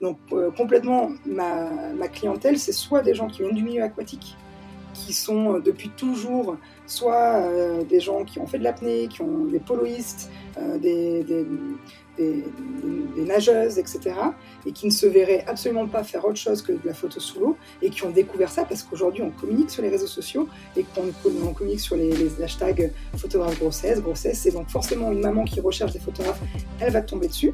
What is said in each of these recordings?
Donc complètement, ma, clientèle, c'est soit des gens qui viennent du milieu aquatique, qui sont depuis toujours soit des gens qui ont fait de l'apnée, qui ont des poloistes, des, nageuses, etc., et qui ne se verraient absolument pas faire autre chose que de la photo sous l'eau, et qui ont découvert ça parce qu'aujourd'hui on communique sur les réseaux sociaux et qu'on communique sur les, hashtags photographe grossesse, grossesse, c'est donc forcément une maman qui recherche des photographes, elle va tomber dessus.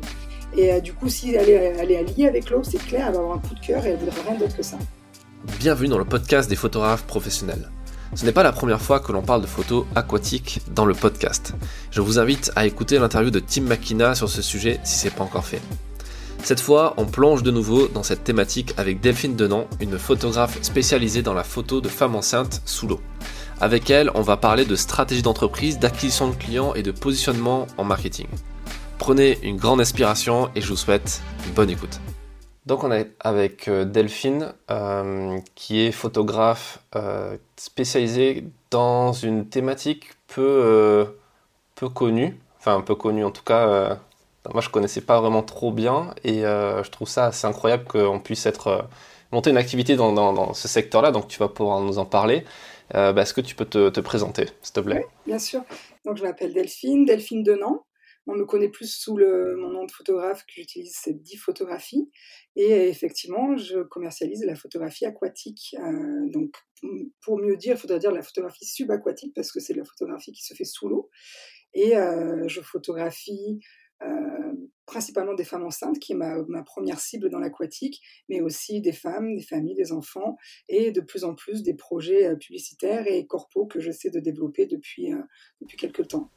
Et euh, du coup, si elle est, alliée avec l'eau, c'est clair, elle va avoir un coup de cœur et elle voudra rien d'autre que ça. Bienvenue dans le podcast des photographes professionnels. Ce n'est pas la première fois que l'on parle de photos aquatiques dans le podcast. Je vous invite à écouter l'interview de Tim McKenna sur ce sujet si ce n'est pas encore fait. Cette fois, on plonge de nouveau dans cette thématique avec Delphine Denan, une photographe spécialisée dans la photo de femmes enceintes sous l'eau. Avec elle, on va parler de stratégie d'entreprise, d'acquisition de clients et de positionnement en marketing. Prenez une grande inspiration et je vous souhaite une bonne écoute. Donc on est avec euh, Delphine, euh, qui est photographe euh, spécialisée dans une thématique peu, peu connue, enfin peu connue en tout cas. moi je connaissais pas vraiment trop bien et je trouve ça assez incroyable qu'on puisse être monter une activité dans, ce secteur-là. Donc tu vas pouvoir nous en parler. Bah, est-ce que tu peux te, présenter, s'il te plaît? Oui, bien sûr. Donc je m'appelle Delphine, Delphine Denan. On me connaît plus sous mon nom de photographe que j'utilise, c'est 10 photographies. Et effectivement, je commercialise la photographie aquatique. Euh, donc, pour mieux dire, il faudrait dire la photographie subaquatique parce que c'est la photographie qui se fait sous l'eau. Et euh, je photographie euh, principalement des femmes enceintes, qui est ma, ma première cible dans l'aquatique, mais aussi des femmes, des familles, des enfants, et de plus en plus des projets publicitaires et corpaux que j'essaie de développer depuis, depuis quelques temps.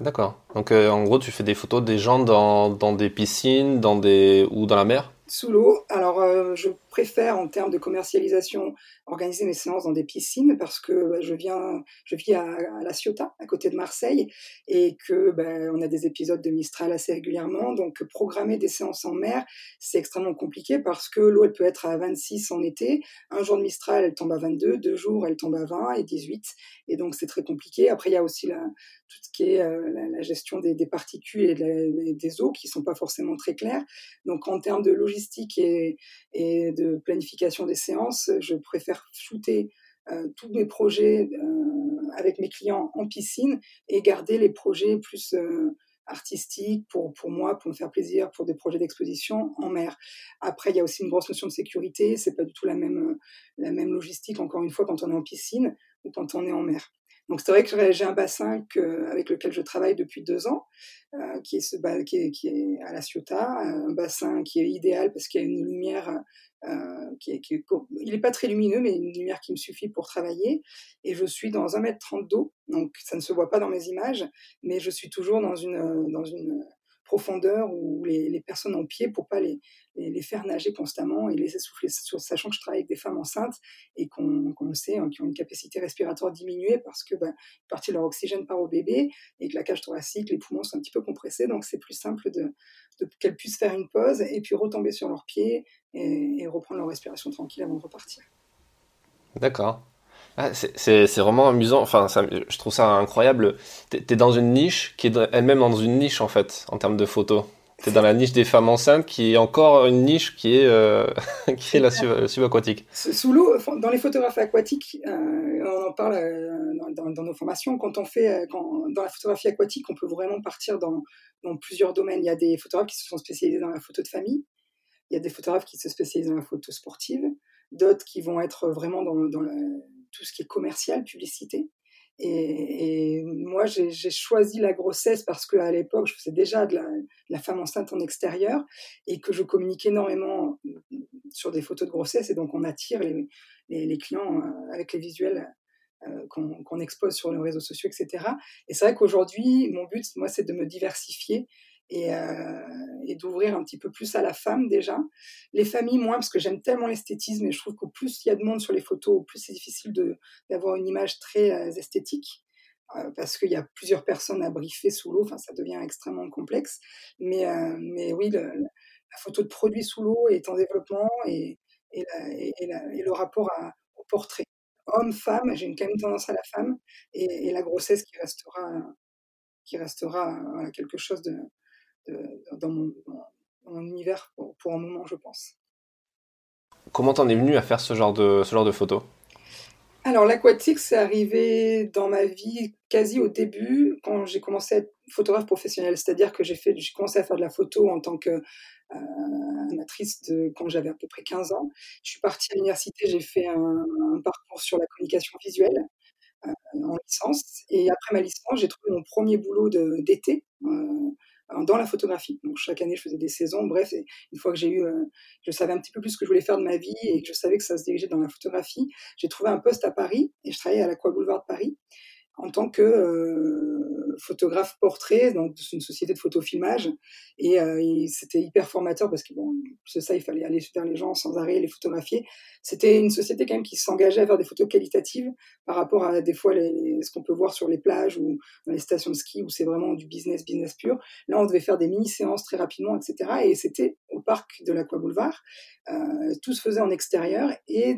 D'accord. Donc en gros, tu fais des photos des gens dans, dans des piscines, dans des ou dans la mer? Sous l'eau. Alors, euh, je préfère, en termes de commercialisation, organiser mes séances dans des piscines parce que bah, je viens, je vis à, La Ciotat, à côté de Marseille, et que ben, on a des épisodes de Mistral assez régulièrement. Donc, programmer des séances en mer, c'est extrêmement compliqué parce que l'eau, elle peut être à 26 en été. Un jour de Mistral, elle tombe à 22. Deux jours, elle tombe à 20 et 18. Et donc, c'est très compliqué. Après, il y a aussi la, tout ce qui est euh, la, gestion des, particules et des eaux qui sont pas forcément très claires. Donc, en termes de logistique et, et de planification des séances, je préfère shooter euh, tous mes projets euh, avec mes clients en piscine et garder les projets plus artistiques pour, pour moi, pour me faire plaisir, pour des projets d'exposition en mer. Après, il y a aussi une grosse notion de sécurité. C'est pas du tout la même, la même logistique, encore une fois, quand on est en piscine ou quand on est en mer. Donc c'est vrai que j'ai un bassin avec lequel je travaille depuis deux ans, euh, qui, est ce, qui, est, qui, est, à la Ciotat, un bassin qui est idéal parce qu'il y a une lumière euh, qui, est, il n'est pas très lumineux, mais une lumière qui me suffit pour travailler. Et je suis dans 1m30 d'eau, donc ça ne se voit pas dans mes images, mais je suis toujours dans une, dans une profondeur où les, personnes en pied pour pas les, les, faire nager constamment et les essouffler, sachant que je travaille avec des femmes enceintes et qu'on le sait, hein, qui ont une capacité respiratoire diminuée parce que bah, partie de leur oxygène part au bébé et que la cage thoracique, les poumons sont un petit peu compressés, donc c'est plus simple de, qu'elles puissent faire une pause et puis retomber sur leurs pieds et reprendre leur respiration tranquille avant de repartir. D'accord. Ah, c'est vraiment amusant, enfin je trouve ça incroyable. Tu es, dans une niche qui est elle-même dans une niche en fait, en termes de photos. Tu es dans la niche des femmes enceintes qui est encore une niche qui est, euh, qui est la subaquatique. Sous l'eau, dans les photographies aquatiques, euh, on en parle euh, dans, dans, nos formations, quand on fait, quand, dans la photographie aquatique, on peut vraiment partir dans, dans plusieurs domaines. Il y a des photographes qui se sont spécialisés dans la photo de famille, il y a des photographes qui se spécialisent dans la photo sportive, d'autres qui vont être vraiment dans, dans la, tout ce qui est commercial, publicité. Et, moi, j'ai choisi la grossesse parce qu'à l'époque, je faisais déjà de la, femme enceinte en extérieur et que je communique énormément sur des photos de grossesse. Et donc, on attire les, les, clients euh, avec les visuels euh, qu'on expose sur les réseaux sociaux, etc. Et c'est vrai qu'aujourd'hui, mon but, moi, c'est de me diversifier euh, et, d'ouvrir un petit peu plus à la femme déjà. Les familles, moins, parce que j'aime tellement l'esthétisme et je trouve qu'au plus il y a de monde sur les photos, au plus c'est difficile d'avoir une image très euh, esthétique. Euh, parce qu'il y a plusieurs personnes à briefer sous l'eau, enfin ça devient extrêmement complexe. Mais, mais oui, la photo de produit sous l'eau est en développement et, et, le rapport au portrait. Homme-femme, j'ai quand même tendance à la femme et, la grossesse qui restera, qui restera quelque chose de, dans, mon, mon univers pour, un moment, je pense. Comment t'en es venu à faire ce genre de, ce genre de photos alors l'aquatique, c'est arrivé dans ma vie quasi au début, quand j'ai commencé à être photographe professionnel. C'est-à-dire que j'ai fait, j'ai commencé à faire de la photo en tant que euh, amatrice de quand j'avais à peu près 15 ans. Je suis partie à l'université, j'ai fait un, parcours sur la communication visuelle euh, en licence. Et après ma licence, j'ai trouvé mon premier boulot d'été. Euh, dans la photographie. Donc chaque année, je faisais des saisons. Bref, une fois que j'ai eu, euh, je savais un petit peu plus ce que je voulais faire de ma vie et que je savais que ça se dirigeait dans la photographie, j'ai trouvé un poste à Paris et je travaillais à l'Aqua Boulevard de Paris en tant que euh, photographe portrait, donc c'est une société de photofilmage, et, euh, et c'était hyper formateur parce que bon, c'est ça, il fallait aller vers les gens sans arrêt, les photographier. C'était une société quand même qui s'engageait à faire des photos qualitatives par rapport à des fois les, ce qu'on peut voir sur les plages ou dans les stations de ski où c'est vraiment du business, business pur. Là, on devait faire des mini-séances très rapidement, etc. Et c'était au parc de l'Aqua Boulevard. Euh, tout se faisait en extérieur et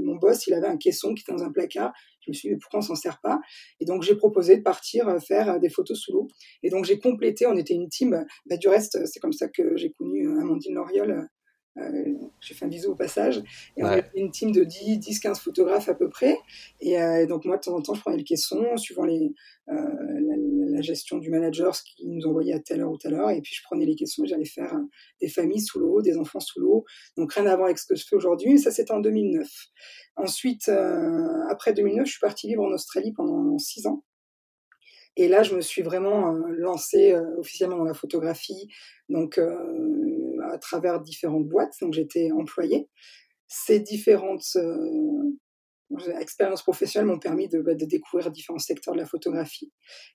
mon boss, il avait un caisson qui était dans un placard je me suis dit, pourquoi on s'en sert pas? Et donc, j'ai proposé de partir euh, faire euh, des photos sous l'eau. Et donc, j'ai complété, on était une team. Bah, du reste, c'est comme ça que j'ai connu euh, Amandine Loriol. j'ai fait un bisou au passage. Et on était une team de 10-15 photographes à peu près. Et donc, moi, de temps en temps, je prenais le caisson, suivant les, la, gestion du manager, ce qu'il nous envoyait à telle heure ou telle heure. Et puis, je prenais les caissons et j'allais faire des familles sous l'eau, des enfants sous l'eau. Donc, rien à voir avec ce que je fais aujourd'hui. Ça, c'était en 2009. Ensuite, euh, après 2009, je suis partie vivre en Australie pendant six ans. Et là, je me suis vraiment euh, lancée euh, officiellement dans la photographie, donc à travers différentes boîtes. Donc, j'étais employée. Ces différentes expériences professionnelles m'ont permis de, bah, de, découvrir différents secteurs de la photographie.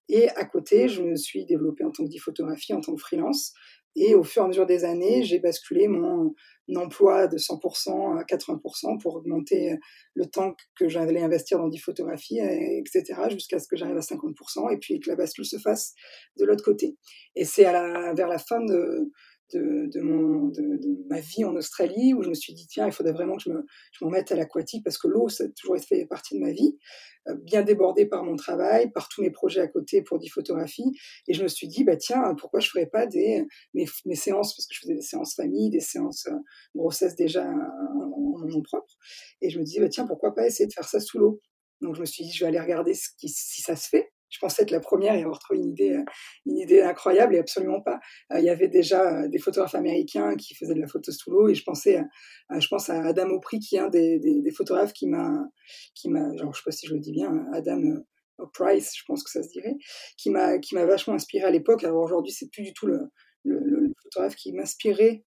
Et à côté, je me suis développée en tant que photographie, en tant que freelance. Et au fur et à mesure des années, j'ai basculé mon emploi de 100% à 80% pour augmenter le temps que j'allais investir dans des photographies, etc., jusqu'à ce que j'arrive à 50% et puis que la bascule se fasse de l'autre côté. Et c'est vers la fin de, de, ma vie en Australie où je me suis dit, tiens, il faudrait vraiment que je me, je m'en mette à l'aquatique parce que l'eau, ça a toujours fait partie de ma vie, euh, bien débordée par mon travail, par tous mes projets à côté pour des photographies. Et je me suis dit, bah, tiens, pourquoi je ferais pas des, mes, séances, parce que je faisais des séances famille, des séances euh, grossesse déjà en, nom propre. Et je me dis, bah, tiens, pourquoi pas essayer de faire ça sous l'eau? Donc je me suis dit, je vais aller regarder ce qui, si ça se fait je pensais être la première et avoir trouvé une idée, euh, une idée incroyable et absolument pas. Euh, il y avait déjà euh, des photographes américains qui faisaient de la photo sous l'eau et je pensais, à, je pense à Adam Opry qui est un des, photographes qui m'a, qui m'a, genre je sais pas si je le dis bien, Adam Price, je pense que ça se dirait, qui m'a, qui m'a vachement inspiré à l'époque. Alors aujourd'hui, c'est plus du tout le, le photographe qui m'inspirait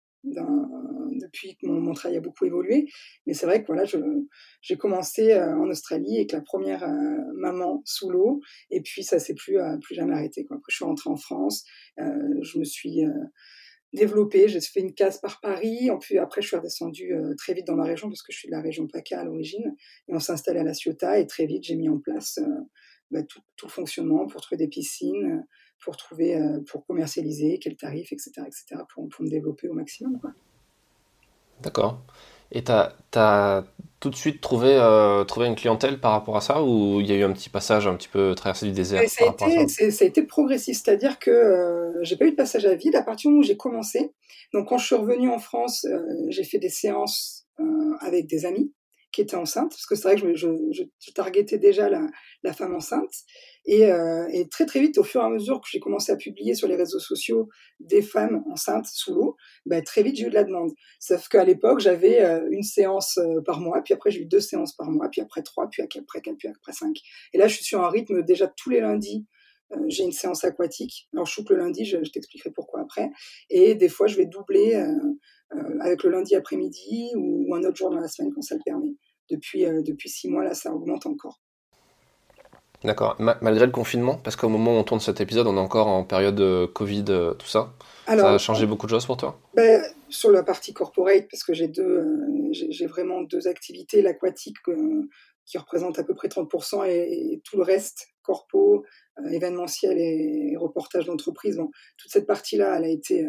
depuis que mon, travail a beaucoup évolué. Mais c'est vrai que voilà, j'ai commencé euh, en Australie avec la première euh, maman sous l'eau, et puis ça s'est plus, euh, plus jamais arrêté. Quoi. Après, je suis rentrée en France, je me suis développée, j'ai fait une case par Paris, puis après je suis redescendue très vite dans ma région, parce que je suis de la région PACA à l'origine, et on s'est installé à La Ciotat, et très vite j'ai mis en place bah, tout, le fonctionnement pour trouver des piscines, pour trouver, pour commercialiser, quel tarif, etc., etc., pour me développer au maximum. D'accord. Et tu as, tout de suite trouvé, euh, trouvé une clientèle par rapport à ça ou il y a eu un petit passage un petit peu traversé du désert ça, a été, ça, a été progressif, c'est-à-dire que euh, j'ai pas eu de passage à vide à partir du moment où j'ai commencé. Donc quand je suis revenue en France, j'ai fait des séances avec des amis qui étaient enceintes, parce que c'est vrai que je, je, targetais déjà la, la femme enceinte. Euh, et, très très vite, au fur et à mesure que j'ai commencé à publier sur les réseaux sociaux des femmes enceintes sous l'eau, bah, très vite j'ai eu de la demande. Sauf qu'à l'époque, j'avais euh, une séance euh, par mois, puis après j'ai eu deux séances par mois, puis après trois, puis après quatre, puis après cinq. Et là, je suis sur un rythme déjà tous les lundis. J'ai une séance aquatique. Alors, je le lundi, je, t'expliquerai pourquoi après. Et des fois, je vais doubler avec le lundi après-midi ou, un autre jour dans la semaine quand ça le permet. Depuis, depuis six mois, là, ça augmente encore. D'accord. malgré le confinement, parce qu'au moment où on tourne cet épisode, on est encore en période de Covid, euh, tout ça. ça a changé beaucoup de choses pour toi? ben, Sur la partie corporate, parce que j'ai deux, euh, j'ai vraiment deux activités, l'aquatique euh, qui représente à peu près 30% et, tout le reste, corpo, événementiel et, reportage d'entreprise. Bon, toute cette partie-là, elle a été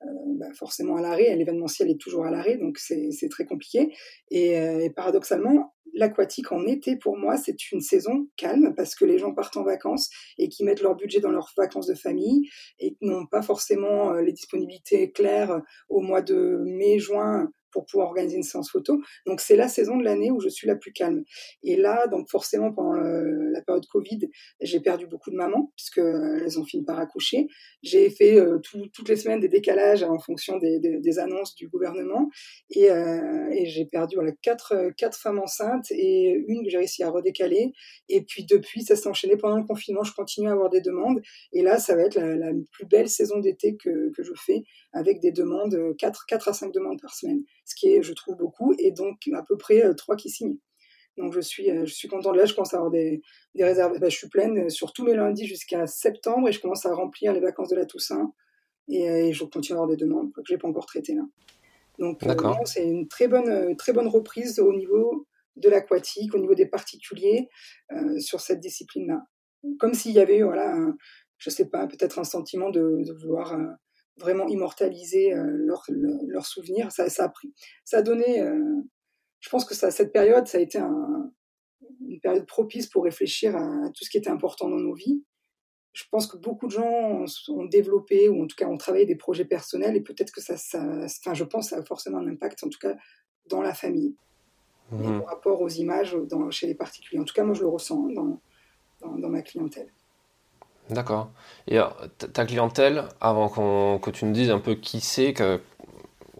ben, forcément à l'arrêt. L'événementiel est toujours à l'arrêt, donc c'est très compliqué. Et, et paradoxalement, l'aquatique en été, pour moi, c'est une saison calme parce que les gens partent en vacances et qui mettent leur budget dans leurs vacances de famille et n'ont pas forcément les disponibilités claires au mois de mai, juin pour pouvoir organiser une séance photo. Donc c'est la saison de l'année où je suis la plus calme. Et là, donc forcément pendant la période Covid, j'ai perdu beaucoup de mamans puisque elles ont fini par accoucher. J'ai fait euh, toutes les semaines des décalages en fonction des, annonces du gouvernement et, euh, j'ai perdu quatre femmes enceintes et une que j'ai réussi à redécaler. Et puis depuis, ça s'est enchaîné pendant le confinement. Je continue à avoir des demandes et là, ça va être la, plus belle saison d'été que, je fais avec des demandes 4 quatre à 5 demandes par semaine ce qui est, je trouve, beaucoup, et donc à peu près euh, trois qui signent. Donc je suis, euh, je suis contente. Là, je commence à avoir des, des réserves. Bah, je suis pleine euh, sur tous mes lundis jusqu'à septembre et je commence à remplir les vacances de la Toussaint. Et, je continue à avoir des demandes que je n'ai pas encore traitées là. Donc c'est une très bonne, très bonne reprise au niveau de l'aquatique, au niveau des particuliers sur cette discipline-là. Comme s'il y avait, voilà, je je sais pas, peut-être un sentiment de, de vouloir vraiment immortaliser leurs leur souvenirs. Ça, ça, a pris, ça a donné. je pense que ça, cette période, ça a été un, une période propice pour réfléchir à, tout ce qui était important dans nos vies. Je pense que beaucoup de gens ont, développé ou en tout cas ont travaillé des projets personnels et peut-être que ça, ça, enfin, je pense, ça a forcément un impact, en tout cas dans la famille, mmh. par rapport aux images dans, chez les particuliers. En tout cas, moi, je le ressens dans, dans, dans ma clientèle. D'accord. Et ta clientèle, avant que tu nous dises un peu qui c'est,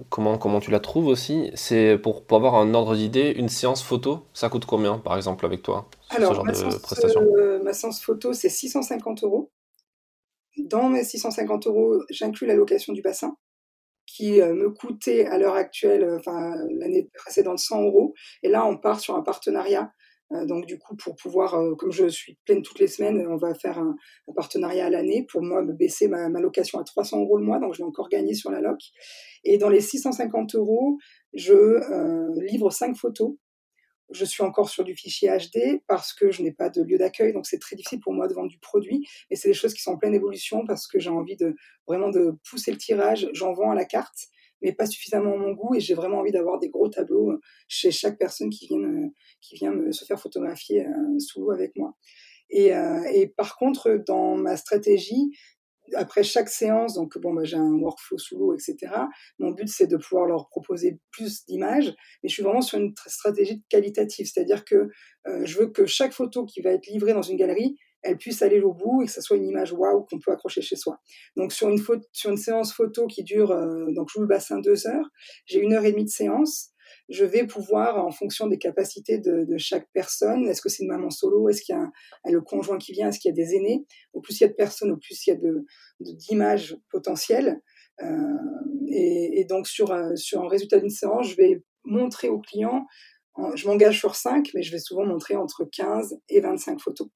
comment, comment tu la trouves aussi, c'est pour, avoir un ordre d'idée, une séance photo, ça coûte combien par exemple avec toi Alors, ce genre ma, de séance, euh, ma séance photo, c'est 650 euros. Dans mes 650 euros, j'inclus la location du bassin qui euh, me coûtait à l'heure actuelle, euh, enfin l'année précédente, 100 euros. Et là, on part sur un partenariat donc du coup, pour pouvoir, euh, comme je suis pleine toutes les semaines, on va faire un, partenariat à l'année pour moi me baisser ma, location à 300 euros le mois, donc je vais encore gagner sur la loc. Et dans les 650 euros, je euh, livre cinq photos. Je suis encore sur du fichier HD parce que je n'ai pas de lieu d'accueil, donc c'est très difficile pour moi de vendre du produit. Et c'est des choses qui sont en pleine évolution parce que j'ai envie de vraiment de pousser le tirage. J'en vends à la carte mais pas suffisamment à mon goût. Et j'ai vraiment envie d'avoir des gros tableaux euh, chez chaque personne qui vient, euh, qui vient me, se faire photographier euh, sous l'eau avec moi. Et, et, par contre, dans ma stratégie, après chaque séance, donc bon, bah, j'ai un workflow sous l'eau, etc. Mon but, c'est de pouvoir leur proposer plus d'images, mais je suis vraiment sur une stratégie qualitative, c'est-à-dire que je veux que chaque photo qui va être livrée dans une galerie, elle puisse aller au bout et que ça soit une image waouh qu'on peut accrocher chez soi. Donc sur une, sur une séance photo qui dure, euh, donc je joue le bassin deux heures, j'ai une heure et demie de séance. Je vais pouvoir, en fonction des capacités de, de chaque personne, est-ce que c'est une maman solo, est-ce qu'il y a, un, le conjoint qui vient, est-ce qu'il y a des aînés, au plus il y a de personnes, au plus il y a de, d'images potentielles. Euh, et, et, donc sur, euh, sur un résultat d'une séance, je vais montrer au client, je m'engage sur 5, mais je vais souvent montrer entre 15 et 25 photos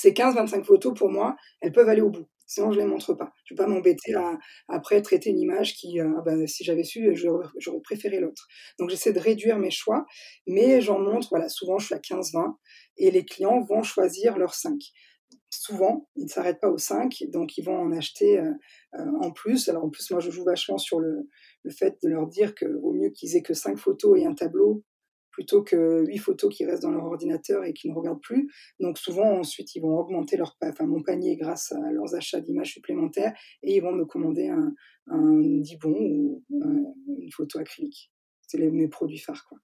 ces 15-25 photos, pour moi, elles peuvent aller au bout. Sinon, je ne les montre pas. Je ne vais pas m'embêter à, après traiter une image qui, euh, ah ben, si j'avais su, j'aurais préféré l'autre. Donc, j'essaie de réduire mes choix, mais j'en montre, voilà, souvent, je suis à 15-20 et les clients vont choisir leurs 5 souvent, ils ne s'arrêtent pas aux 5, donc ils vont en acheter euh, euh, en plus. Alors en plus, moi, je joue vachement sur le, le fait de leur dire que vaut mieux qu'ils aient que 5 photos et un tableau plutôt que huit photos qui restent dans leur ordinateur et qui ne regardent plus. Donc souvent, ensuite, ils vont augmenter leur, enfin, mon panier grâce à leurs achats d'images supplémentaires et ils vont me commander un, un Dibon ou une photo acrylique. C'est mes produits phares. Quoi.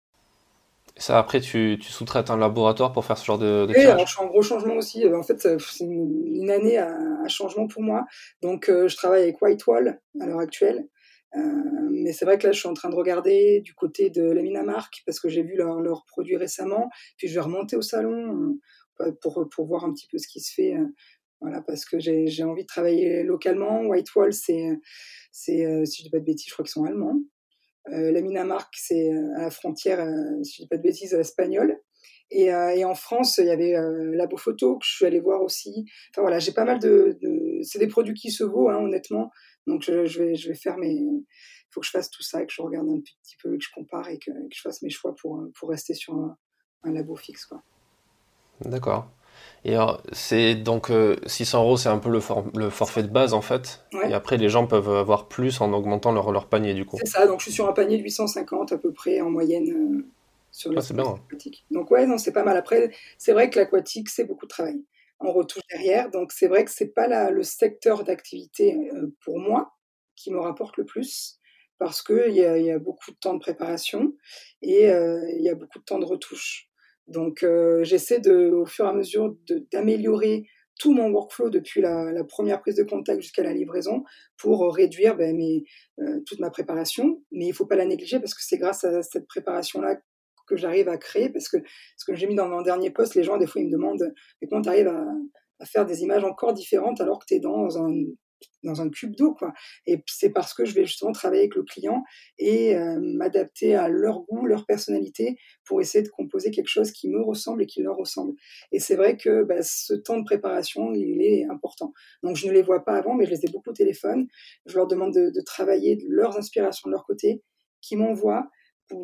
ça, après, tu, tu sous-traites un laboratoire pour faire ce genre de, de Oui, alors je suis en gros changement aussi. En fait, c'est une, année à, changement pour moi. Donc, euh, je travaille avec Whitewall à l'heure actuelle. Euh, mais c'est vrai que là, je suis en train de regarder du côté de la Minamarque parce que j'ai vu leurs leur produits récemment. Puis je vais remonter au salon euh, pour, pour voir un petit peu ce qui se fait. Euh, voilà, parce que j'ai envie de travailler localement. Whitewall, c'est, c'est si je dis pas de bêtises, je crois qu'ils sont allemands. la Minamarque, c'est à la frontière, si je dis pas de bêtises, espagnole. Et, et, en France, il y avait Labo Photo que je suis allée voir aussi. Enfin voilà, j'ai pas mal de, de... c'est des produits qui se vaut, hein, honnêtement. Donc je, vais, je vais faire mes. Il faut que je fasse tout ça, que je regarde un petit peu, que je compare et que, je fasse mes choix pour, pour rester sur un, labo fixe. D'accord. Et c'est donc 600 euh, euros, c'est un peu le, le, forfait de base en fait. Et après, les gens peuvent avoir plus en augmentant leur, leur panier du coup. C'est ça, donc je suis sur un panier de 850 à peu près en moyenne euh, sur ah, aquatique. Donc ouais, non, c'est pas mal. Après, c'est vrai que l'aquatique, c'est beaucoup de travail. On retouche derrière, donc c'est vrai que c'est pas le secteur d'activité euh, pour moi qui me rapporte le plus parce qu'il y, a, y a beaucoup de temps de préparation et euh, il y a beaucoup de temps de retouche. Donc euh, j'essaie de, au fur et à mesure d'améliorer tout mon workflow depuis la, première prise de contact jusqu'à la livraison pour réduire ben, mes, euh, toute ma préparation. Mais il ne faut pas la négliger parce que c'est grâce à cette préparation-là que j'arrive à créer. Parce que ce que j'ai mis dans mon dernier poste, les gens, des fois, ils me demandent comment tu arrives à, faire des images encore différentes alors que tu es dans un dans un cube d'eau quoi. Et c'est parce que je vais justement travailler avec le client et euh, m'adapter à leur goût leur personnalité pour essayer de composer quelque chose qui me ressemble et qui leur ressemble. Et c'est vrai que bah, ce temps de préparation il est important. Donc je ne les vois pas avant mais je les ai beaucoup au téléphone. Je leur demande de, de travailler leurs inspirations de leur côté qui m'envoient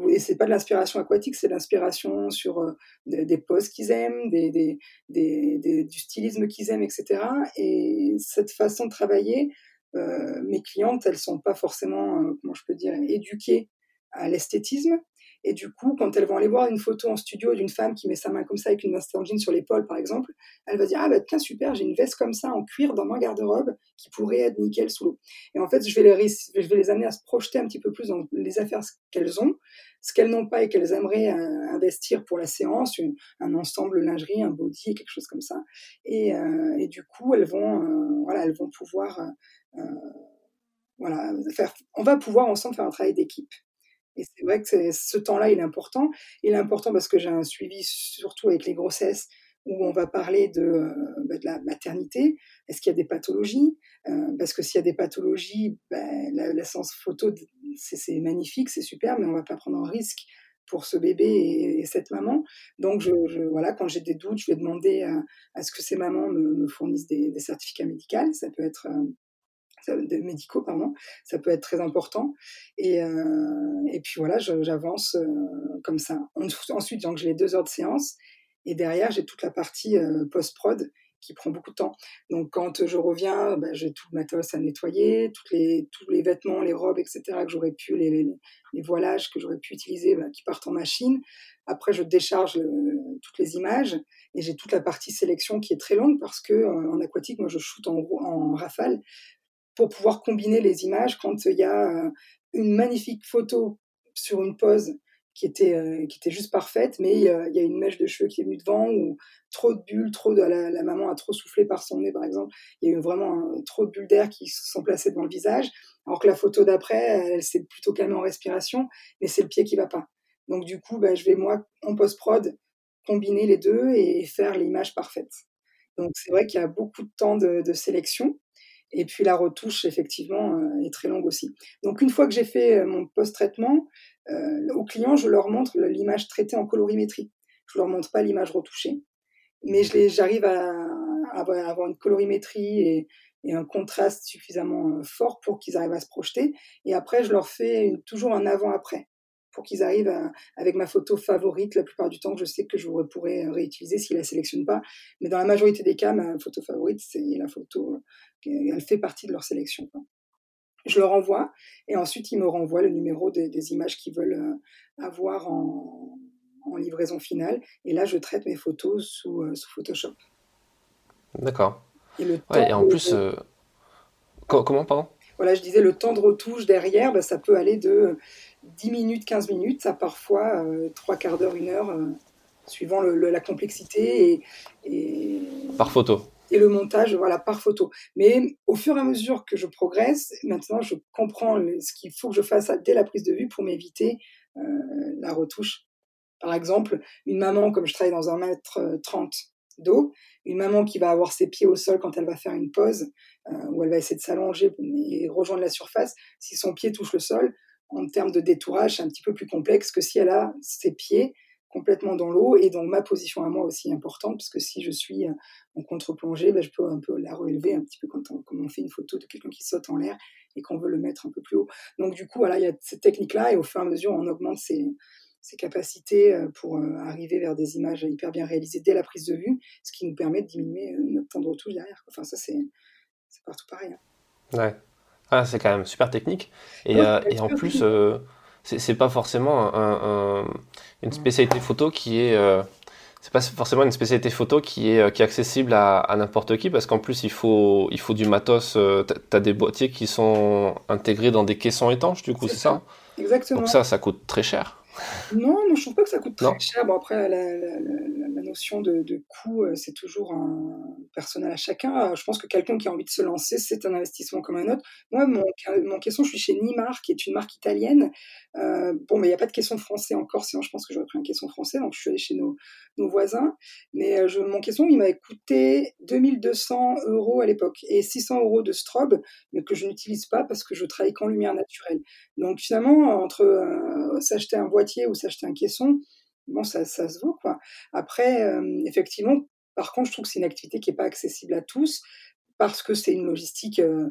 et c'est pas de l'inspiration aquatique, c'est de l'inspiration sur euh, des, poses qu'ils aiment, des, des, du stylisme qu'ils aiment, etc. Et cette façon de travailler, euh, mes clientes, elles sont pas forcément, euh, comment je peux dire, éduquées à l'esthétisme, et du coup, quand elles vont aller voir une photo en studio d'une femme qui met sa main comme ça avec une jean sur l'épaule, par exemple, elle va dire Ah, bah tiens, super, j'ai une veste comme ça en cuir dans ma garde-robe qui pourrait être nickel sous l'eau. Et en fait, je vais, les, je vais les amener à se projeter un petit peu plus dans les affaires qu'elles ont, ce qu'elles n'ont pas et qu'elles aimeraient euh, investir pour la séance, un ensemble lingerie, un body, quelque chose comme ça. Et, euh, et du coup, elles vont, euh, voilà, elles vont pouvoir. voilà, faire, on va pouvoir ensemble faire un travail d'équipe. Et c'est vrai que ce temps-là, il est important. Il est important parce que j'ai un suivi surtout avec les grossesses où on va parler de, euh, bah, de la maternité. Est-ce qu'il y a des pathologies? Euh, Parce que s'il y a des pathologies, ben, la, la, séance photo, c'est magnifique, c'est super, mais on va pas prendre un risque pour ce bébé et, cette maman. Donc, voilà, quand j'ai des doutes, je vais demander à, ce que ces mamans me, fournissent des, des, certificats médicaux. Ça peut être euh, de médicaux, pardon, ça peut être très important. Et, euh, et puis voilà, j'avance euh, comme ça. Ensuite, donc j'ai les deux heures de séance, et derrière j'ai toute la partie euh, post-prod qui prend beaucoup de temps. Donc quand je reviens, bah, j'ai tout le matos à nettoyer, toutes les, tous les vêtements, les robes, etc. que j'aurais pu, les, les, voilages que j'aurais pu utiliser, bah, qui partent en machine. Après, je décharge toutes les images et j'ai toute la partie sélection qui est très longue parce que en aquatique, moi, je shoot en, en rafale pour pouvoir combiner les images quand il y a euh, une magnifique photo sur une pose qui était, euh, qui était juste parfaite, mais il y, a, une mèche de cheveux qui est venue devant, ou trop de bulles, trop de la, maman a trop soufflé par son nez, par exemple. Il y a eu vraiment trop de bulles d'air qui se sont placées dans le visage, alors que la photo d'après, elle, s'est plutôt calmée en respiration, mais c'est le pied qui va pas. Donc du coup, bah, je vais moi, en post-prod, combiner les deux et faire l'image parfaite. Donc c'est vrai qu'il y a beaucoup de temps de sélection, et puis la retouche, effectivement, euh, est très longue aussi. Donc une fois que j'ai fait euh, mon post-traitement, euh, aux clients, je leur montre l'image traitée en colorimétrie. Je leur montre pas l'image retouchée, mais j'arrive à, avoir une colorimétrie et, un contraste suffisamment fort pour qu'ils arrivent à se projeter. Et après, je leur fais toujours un avant-après pour qu'ils arrivent avec ma photo favorite la plupart du temps que je sais que je pourrais réutiliser s'ils la sélectionnent pas. Mais dans la majorité des cas, ma photo favorite, c'est la photo elle fait partie de leur sélection. Je leur envoie et ensuite ils me renvoient le numéro des, images qu'ils veulent euh, avoir en, livraison finale. Et là, je traite mes photos sous, euh, Photoshop. D'accord. Et, en plus, euh, comment, pardon? Voilà, je disais, le temps de retouche derrière, bah, ça peut aller de 10 minutes, 15 minutes à parfois trois quarts d'heure, une heure, suivant la complexité. et, Par photo et le montage voilà par photo. Mais au fur et à mesure que je progresse, maintenant je comprends ce qu'il faut que je fasse dès la prise de vue pour m'éviter euh, la retouche. Par exemple, une maman, comme je travaille dans un mètre 30 d'eau, une maman qui va avoir ses pieds au sol quand elle va faire une pause, euh, où elle va essayer de s'allonger et rejoindre la surface, si son pied touche le sol, en termes de détourage, c'est un petit peu plus complexe que si elle a ses pieds complètement dans l'eau et donc ma position à moi aussi importante parce que si je suis euh, en contre-plongée, ben, je peux un peu la relever un petit peu on, comme on fait une photo de quelqu'un qui saute en l'air et qu'on veut le mettre un peu plus haut. Donc du coup, voilà, il y a cette technique-là et au fur et à mesure, on augmente ses, ses capacités euh, pour euh, arriver vers des images hyper bien réalisées dès la prise de vue, ce qui nous permet de diminuer notre temps de retouche derrière. Enfin, ça, c'est partout pareil. Hein. Ouais. Ah, c'est quand même super technique. Et, et en plus, c'est pas forcément une spécialité photo qui est c'est pas forcément une spécialité photo qui est, qui est accessible à, n'importe qui parce qu'en plus il faut, il faut du matos. tu as des boîtiers qui sont intégrés dans des caissons étanches, du coup, c'est ça, Exactement. Donc ça, ça coûte très cher. Non, moi, je trouve pas que ça coûte très cher. Bon, après, la, la, la, notion de, de coût, euh, c'est toujours un personnel à chacun. Euh, je pense que quelqu'un qui a envie de se lancer, c'est un investissement comme un autre. Moi, mon, mon question, je suis chez Nimar, qui est une marque italienne. Euh, bon, mais il n'y a pas de question français encore, sinon je pense que j'aurais pris un question français. Donc, je suis allée chez nos, nos voisins. Mais je, mon question, il m'avait coûté 2200 euros à l'époque et 600 euros de strobe, mais que je n'utilise pas parce que je travaille qu'en lumière naturelle. Donc, finalement, entre euh, s'acheter un ou s'acheter un caisson, bon, ça, se vaut, quoi. Après, euh, effectivement, par contre, je trouve que c'est une activité qui n'est pas accessible à tous parce que c'est une logistique euh,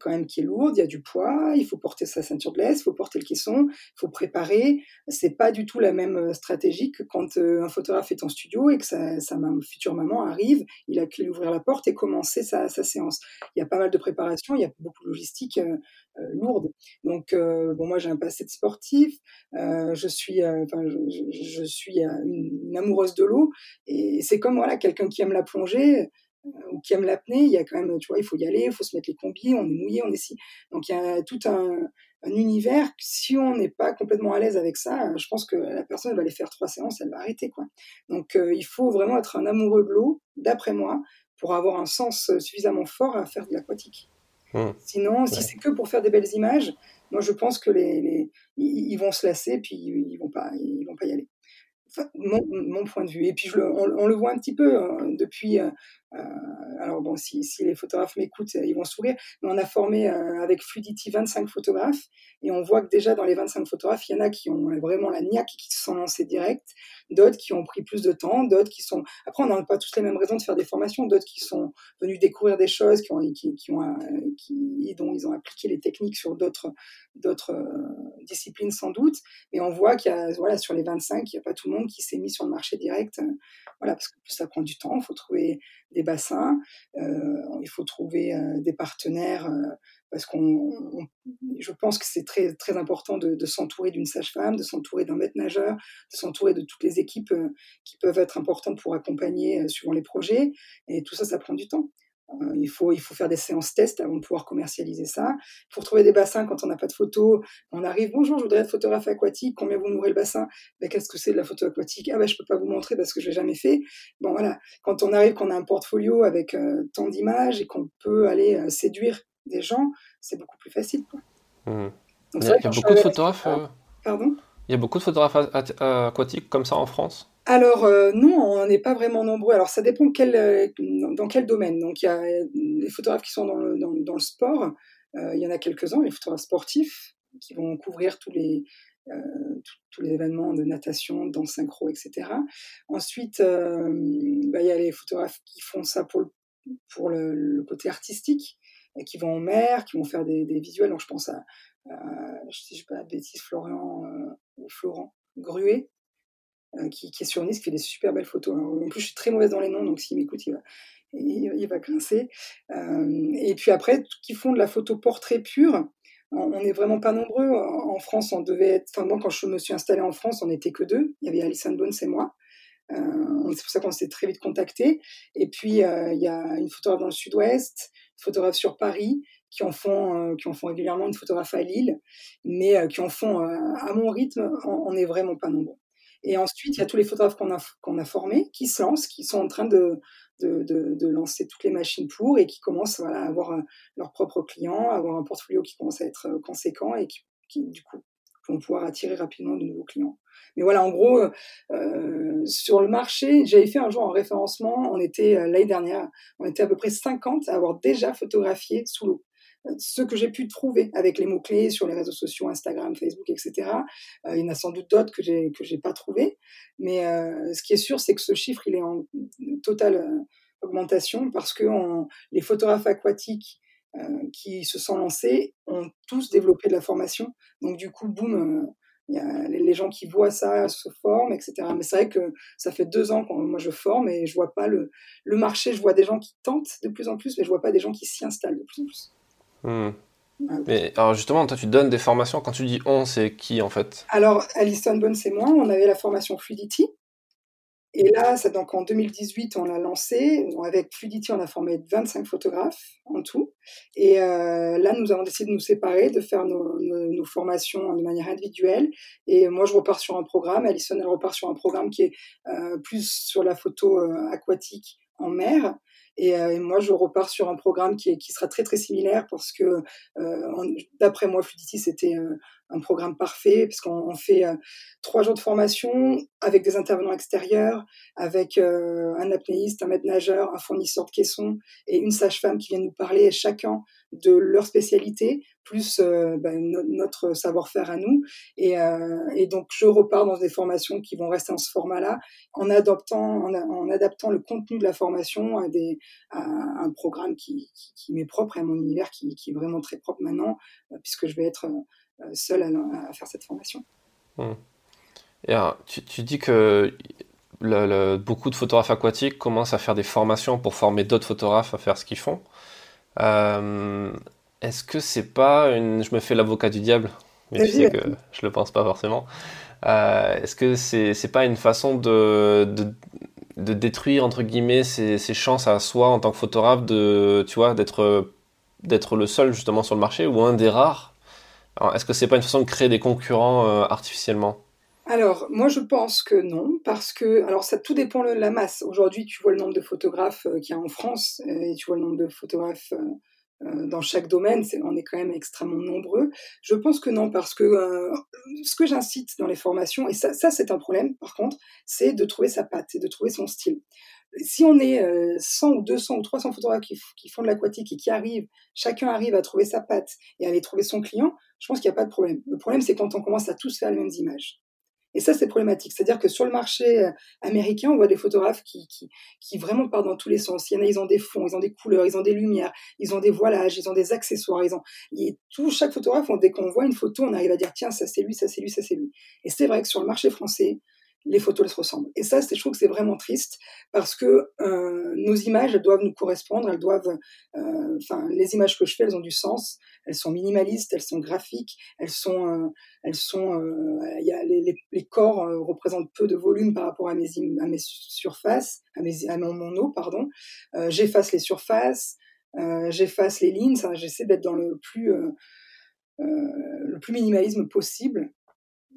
quand même qui est lourde, il y a du poids, il faut porter sa ceinture de laisse, il faut porter le caisson, il faut préparer. C'est pas du tout la même euh, stratégie que quand euh, un photographe est en studio et que sa, sa future maman arrive, il a qu'à ouvrir la porte et commencer sa, sa, séance. Il y a pas mal de préparation, il y a beaucoup de logistique euh, lourde. Donc bon, moi j'ai un passé de sportif, je suis, enfin je, je, suis une amoureuse de l'eau et c'est comme voilà quelqu'un qui aime la plongée ou qui aime l'apnée, il y a quand même, tu vois, il faut y aller, il faut se mettre les combis, on est mouillé, on est si. Donc il y a tout un, un univers. Si on n'est pas complètement à l'aise avec ça, je pense que la personne elle va aller faire trois séances, elle va arrêter quoi. Donc euh, il faut vraiment être un amoureux de l'eau, d'après moi, pour avoir un sens suffisamment fort à faire de l'aquatique. Mmh. Sinon, si c'est que pour faire des belles images, moi je pense que les, les ils vont se lasser puis ils vont pas ils vont pas y aller. Enfin, mon, mon, point de vue. Et puis je le, on, on, le voit un petit peu hein, depuis euh, euh, alors bon, si, les photographes m'écoutent, ils vont sourire. Mais on a formé euh, avec Fluidity 25 photographes et on voit que déjà dans les 25 photographes, il y en a qui ont vraiment la niaque et qui se sont lancés direct, d'autres qui ont pris plus de temps, d'autres qui sont. Après, on n'a pas tous les mêmes raisons de faire des formations, d'autres qui sont venus découvrir des choses, qui ont, qui, ont, euh, qui, dont ils ont appliqué les techniques sur d'autres d'autres disciplines sans doute. Mais on voit qu'il y a, voilà, sur les 25, il n'y a pas tout le monde qui s'est mis sur le marché direct. Voilà, parce que ça prend du temps, il faut trouver des bassins, euh, il faut trouver euh, des partenaires euh, parce qu'on, je pense que c'est très très important de, s'entourer d'une sage-femme, de s'entourer d'un maître nageur, de s'entourer de toutes les équipes qui peuvent être importantes pour accompagner suivant les projets. Et tout ça, ça prend du temps. Euh, il, faut, il faut faire des séances tests avant de pouvoir commercialiser ça. Faut trouver des bassins quand on n'a pas de photos. On arrive, bonjour, je voudrais être photographe aquatique. Combien vous nourrez le bassin? Ben, Qu'est-ce que c'est de la photo aquatique? Ah ben, je peux pas vous montrer parce que je l'ai jamais fait. Bon voilà, quand on arrive, qu'on a un portfolio avec euh, tant d'images et qu'on peut aller euh, séduire des gens, c'est beaucoup plus facile. Quoi. Mmh. Donc, il y a, beaucoup de photographes. Pardon? Il y a beaucoup de photographes aquatiques comme ça en France? Alors euh, non, on n'est pas vraiment nombreux. Alors ça dépend quel, euh, dans quel domaine. Donc il y a les photographes qui sont dans le, dans, dans le sport. Euh, il y en a quelques-uns, les photographes sportifs qui vont couvrir tous les euh, tous les événements de natation, dans synchro, etc. Ensuite, euh, bah, il y a les photographes qui font ça pour le, pour le, le, côté artistique, et qui vont en mer, qui vont faire des, des visuels. Donc je pense à, à je sais pas, bêtise, Florian ou Florent Gruet, qui, qui, est sur Nice, qui fait des super belles photos. en plus, je suis très mauvaise dans les noms, donc s'il m'écoute, il va, il, il, va grincer. Euh, et puis après, qui font de la photo portrait pur, on n'est vraiment pas nombreux. En France, on devait être. Enfin, moi, quand je me suis installée en France, on n'était que deux. Il y avait Alison Bones et moi. Euh, c'est pour ça qu'on s'est très vite contactés. Et puis, euh, il y a une photographe dans le sud-ouest, une photographe sur Paris, qui en font, euh, qui en font régulièrement, une photographe à Lille, mais euh, qui en font à mon rythme. On n'est vraiment pas nombreux. Et ensuite, il y a tous les photographes qu'on a, a formés qui se lancent, qui sont en train de, de, de, de, lancer toutes les machines pour et qui commencent voilà, à avoir euh, leurs propres clients, à avoir un portfolio qui commence à être euh, conséquent et qui, qui du coup, vont pouvoir attirer rapidement de nouveaux clients. Mais voilà, en gros, euh, sur le marché, j'avais fait un jour un référencement, on était euh, l'année dernière, on était à peu près 50 à avoir déjà photographié sous l'eau ce que j'ai pu trouver avec les mots-clés sur les réseaux sociaux, Instagram, Facebook, etc. Euh, il y en a sans doute d'autres que j'ai que j'ai pas trouvé, mais euh, ce qui est sûr, c'est que ce chiffre il est en totale euh, augmentation parce que les photographes aquatiques qui se sont lancés ont tous développé de la formation. Donc du coup, boum. il y a les gens qui voient ça se forment, etc. Mais c'est vrai que ça fait deux ans que moi je forme et je vois pas le, le marché. Je vois des gens qui tentent de plus en plus, mais je vois pas des gens qui s'y installent de plus en plus. Hmm. Mais alors justement, toi, tu donnes des formations. Quand tu dis on, c'est qui en fait? Alors, Alison Bones et moi, on avait la formation Fluidity. Et là, ça, donc en 2018, on l'a lancé. Avec Fluidity, on a formé 25 photographes en tout. Et euh, là, nous avons décidé de nous séparer, de faire nos, nos, formations de manière individuelle. Et moi, je repars sur un programme. Alison, elle repart sur un programme qui est euh, plus sur la photo euh, aquatique en mer. Et, euh, et, moi, je repars sur un programme qui, qui sera très très similaire parce que, euh, d'après moi, Fluidity, c'était euh, un programme parfait parce qu'on fait euh, trois jours de formation avec des intervenants extérieurs, avec euh, un apnéiste, un maître nageur, un fournisseur de caissons et une sage-femme qui vient nous parler chacun de leur spécialité plus euh, ben, no notre savoir-faire à nous. Et, donc je repars dans des formations qui vont rester en ce format-là, en adoptant, en, adaptant le contenu de la formation à, un programme qui, qui, qui m'est propre et à mon univers qui, est vraiment très propre maintenant, puisque je vais être seul à, à, faire cette formation. Mmh. Et alors, tu, tu, dis que le, le, beaucoup de photographes aquatiques commencent à faire des formations pour former d'autres photographes à faire ce qu'ils font. Euh, Est-ce que c'est pas une. Je me fais l'avocat du diable, mais tu sais que je le pense pas forcément. Euh, Est-ce que c'est c'est pas une façon de, de, de, détruire entre guillemets ses, ses chances à soi en tant que photographe de tu vois d'être d'être le seul justement sur le marché ou un des rares est-ce que c'est pas une façon de créer des concurrents euh, artificiellement? Alors, moi, je pense que non, parce que, alors, ça tout dépend de la masse. Aujourd'hui, tu vois le nombre de photographes euh, qu'il y a en France, euh, et tu vois le nombre de photographes euh, dans chaque domaine, on est quand même extrêmement nombreux. Je pense que non, parce que euh, ce que j'incite dans les formations, et ça, ça c'est un problème, par contre, c'est de trouver sa patte, c'est de trouver son style si on est 100 ou 200 ou 300 photographes qui, font de l'aquatique et qui arrivent, chacun arrive à trouver sa patte et à aller trouver son client, je pense qu'il n'y a pas de problème. Le problème, c'est quand on commence à tous faire les mêmes images. Et ça, c'est problématique. C'est-à-dire que sur le marché américain, on voit des photographes qui vraiment partent dans tous les sens. Il y en a, ils ont des fonds, ils ont des couleurs, ils ont des lumières, ils ont des voilages, ils ont des accessoires, ils ont, et tout, chaque photographe, dès qu'on voit une photo, on arrive à dire, tiens, ça c'est lui, ça c'est lui, ça c'est lui. Et c'est vrai que sur le marché français, les photos elles se ressemblent. Et ça, je trouve que c'est vraiment triste parce que euh, nos images elles doivent nous correspondre, elles doivent, euh, enfin, les images que je fais, elles ont du sens, elles sont minimalistes, elles sont graphiques, elles sont, euh, elles sont, les, corps représentent peu de volume par rapport à mes, à mes surfaces, à, mes, à mon, mon eau, pardon. j'efface les surfaces, j'efface les lignes, j'essaie d'être dans le plus le plus minimalisme possible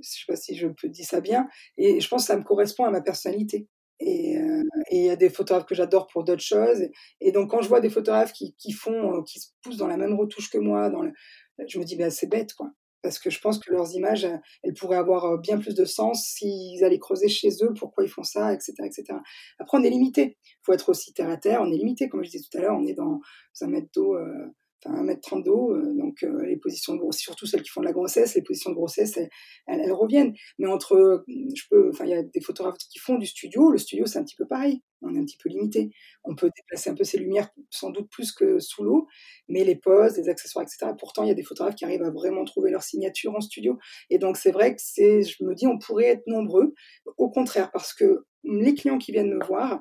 je sais pas si je peux dire ça bien, et je pense que ça me correspond à ma personnalité. Et euh, il y a des photographes que j'adore pour d'autres choses. Et, donc quand je vois des photographes qui, font, euh, qui se poussent dans la même retouche que moi, dans je me dis ben c'est bête quoi, parce que je pense que leurs images, elles pourraient avoir euh, bien plus de sens s'ils allaient creuser chez eux pourquoi ils font ça, etc., etc. Après on est limité, il faut être aussi terre à terre, on est limité comme je disais tout à l'heure, on est dans un mètre d'eau. 1m30 d'eau, donc euh, les positions de grossesse, surtout celles qui font de la grossesse, les positions de grossesse, elles reviennent. Mais entre, je peux, enfin, il y a des photographes qui font du studio, le studio c'est un petit peu pareil, on est un petit peu limité. On peut déplacer un peu ses lumières, sans doute plus que sous l'eau, mais les poses, les accessoires, etc. Pourtant, il y a des photographes qui arrivent à vraiment trouver leur signature en studio. Et donc, c'est vrai que c'est, je me dis, on pourrait être nombreux. Au contraire, parce que les clients qui viennent me voir,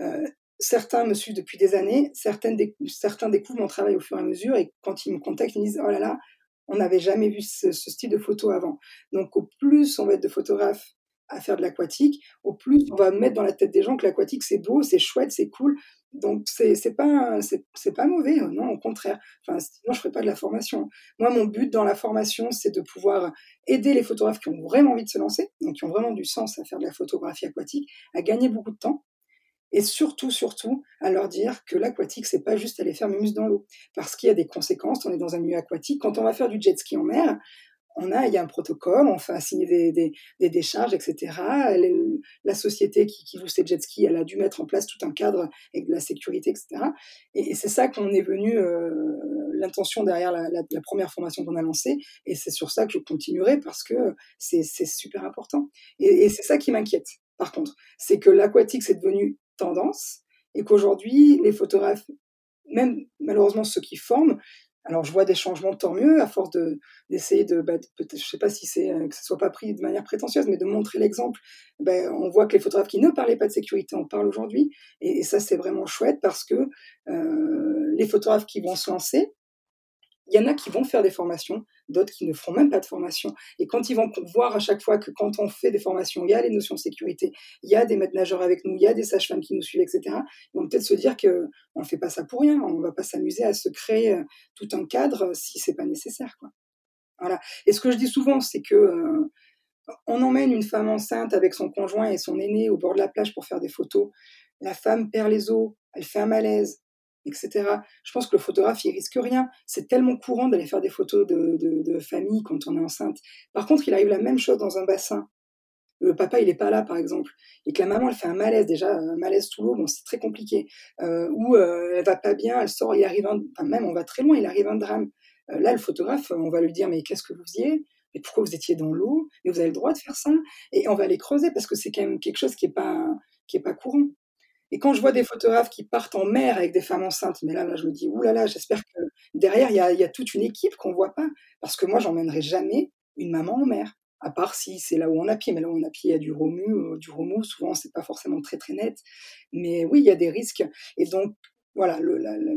euh, certains me suivent depuis des années, certaines certains découvrent mon travail au fur et à mesure et quand ils me contactent, ils me disent oh là là, on n'avait jamais vu ce, style de photo avant. Donc au plus on va être de photographes à faire de l'aquatique, au plus on va mettre dans la tête des gens que l'aquatique c'est beau, c'est chouette, c'est cool. Donc c'est pas pas mauvais, non au contraire. Enfin sinon je ferais pas de la formation. Moi mon but dans la formation c'est de pouvoir aider les photographes qui ont vraiment envie de se lancer, donc qui ont vraiment du sens à faire de la photographie aquatique, à gagner beaucoup de temps et surtout, surtout, à leur dire que l'aquatique, c'est pas juste aller faire muscles dans l'eau, parce qu'il y a des conséquences. On est dans un milieu aquatique. Quand on va faire du jet ski en mer, on a, il y a un protocole, on fait signer des, des, décharges, etc. la société qui, qui loue ces jet skis, elle a dû mettre en place tout un cadre avec de la sécurité, etc. Et, c'est ça qu'on est venu, euh, l'intention derrière la, première formation qu'on a lancée, et c'est sur ça que je continuerai parce que c'est super important. Et, et c'est ça qui m'inquiète. Par contre, c'est que l'aquatique, c'est devenu tendance et qu'aujourd'hui, les photographes, même malheureusement ceux qui forment, alors je vois des changements tant mieux à force de d'essayer de, bah, peut-être, je sais pas si c'est euh, que soit pas pris de manière prétentieuse, mais de montrer l'exemple. Ben, on voit que les photographes qui ne parlaient pas de sécurité en parlent aujourd'hui, et, et, ça c'est vraiment chouette parce que euh, les photographes qui vont se lancer, il y en a qui vont faire des formations, d'autres qui ne feront même pas de formation. Et quand ils vont voir à chaque fois que quand on fait des formations, il y a les notions de sécurité, il y a des maîtres nageurs avec nous, il y a des sages-femmes qui nous suivent, etc., ils vont peut-être se dire qu'on ne fait pas ça pour rien, on ne va pas s'amuser à se créer euh, tout un cadre si c'est pas nécessaire. Quoi. Voilà. Et ce que je dis souvent, c'est que euh, on emmène une femme enceinte avec son conjoint et son aîné au bord de la plage pour faire des photos. La femme perd les os, elle fait un malaise, etc. Je pense que le photographe, il risque rien. C'est tellement courant d'aller faire des photos de, famille quand on est enceinte. Par contre, il arrive la même chose dans un bassin. Le papa, il n'est pas là, par exemple, et que la maman, elle fait un malaise, déjà, un malaise sous l'eau, bon, c'est très compliqué. Euh, ou euh, elle va pas bien, elle sort, il arrive un, enfin, même on va très loin, il arrive un drame. Euh, là, le photographe, on va lui dire, mais qu'est-ce que vous faisiez? Mais pourquoi vous étiez dans l'eau? Mais vous avez le droit de faire ça Et on va les creuser parce que c'est quand même quelque chose qui est pas pas courant. Et quand je vois des photographes qui partent en mer avec des femmes enceintes, mais là, là je me dis, oulala, là là, j'espère que derrière, il y a, toute une équipe qu'on voit pas. Parce que moi, j'emmènerai jamais une maman en mer. À part si c'est là où on a pied. Mais là où on a pied, il y a du remue, euh, du remous. Souvent, c'est pas forcément très, très net. Mais oui, il y a des risques. Et donc, voilà,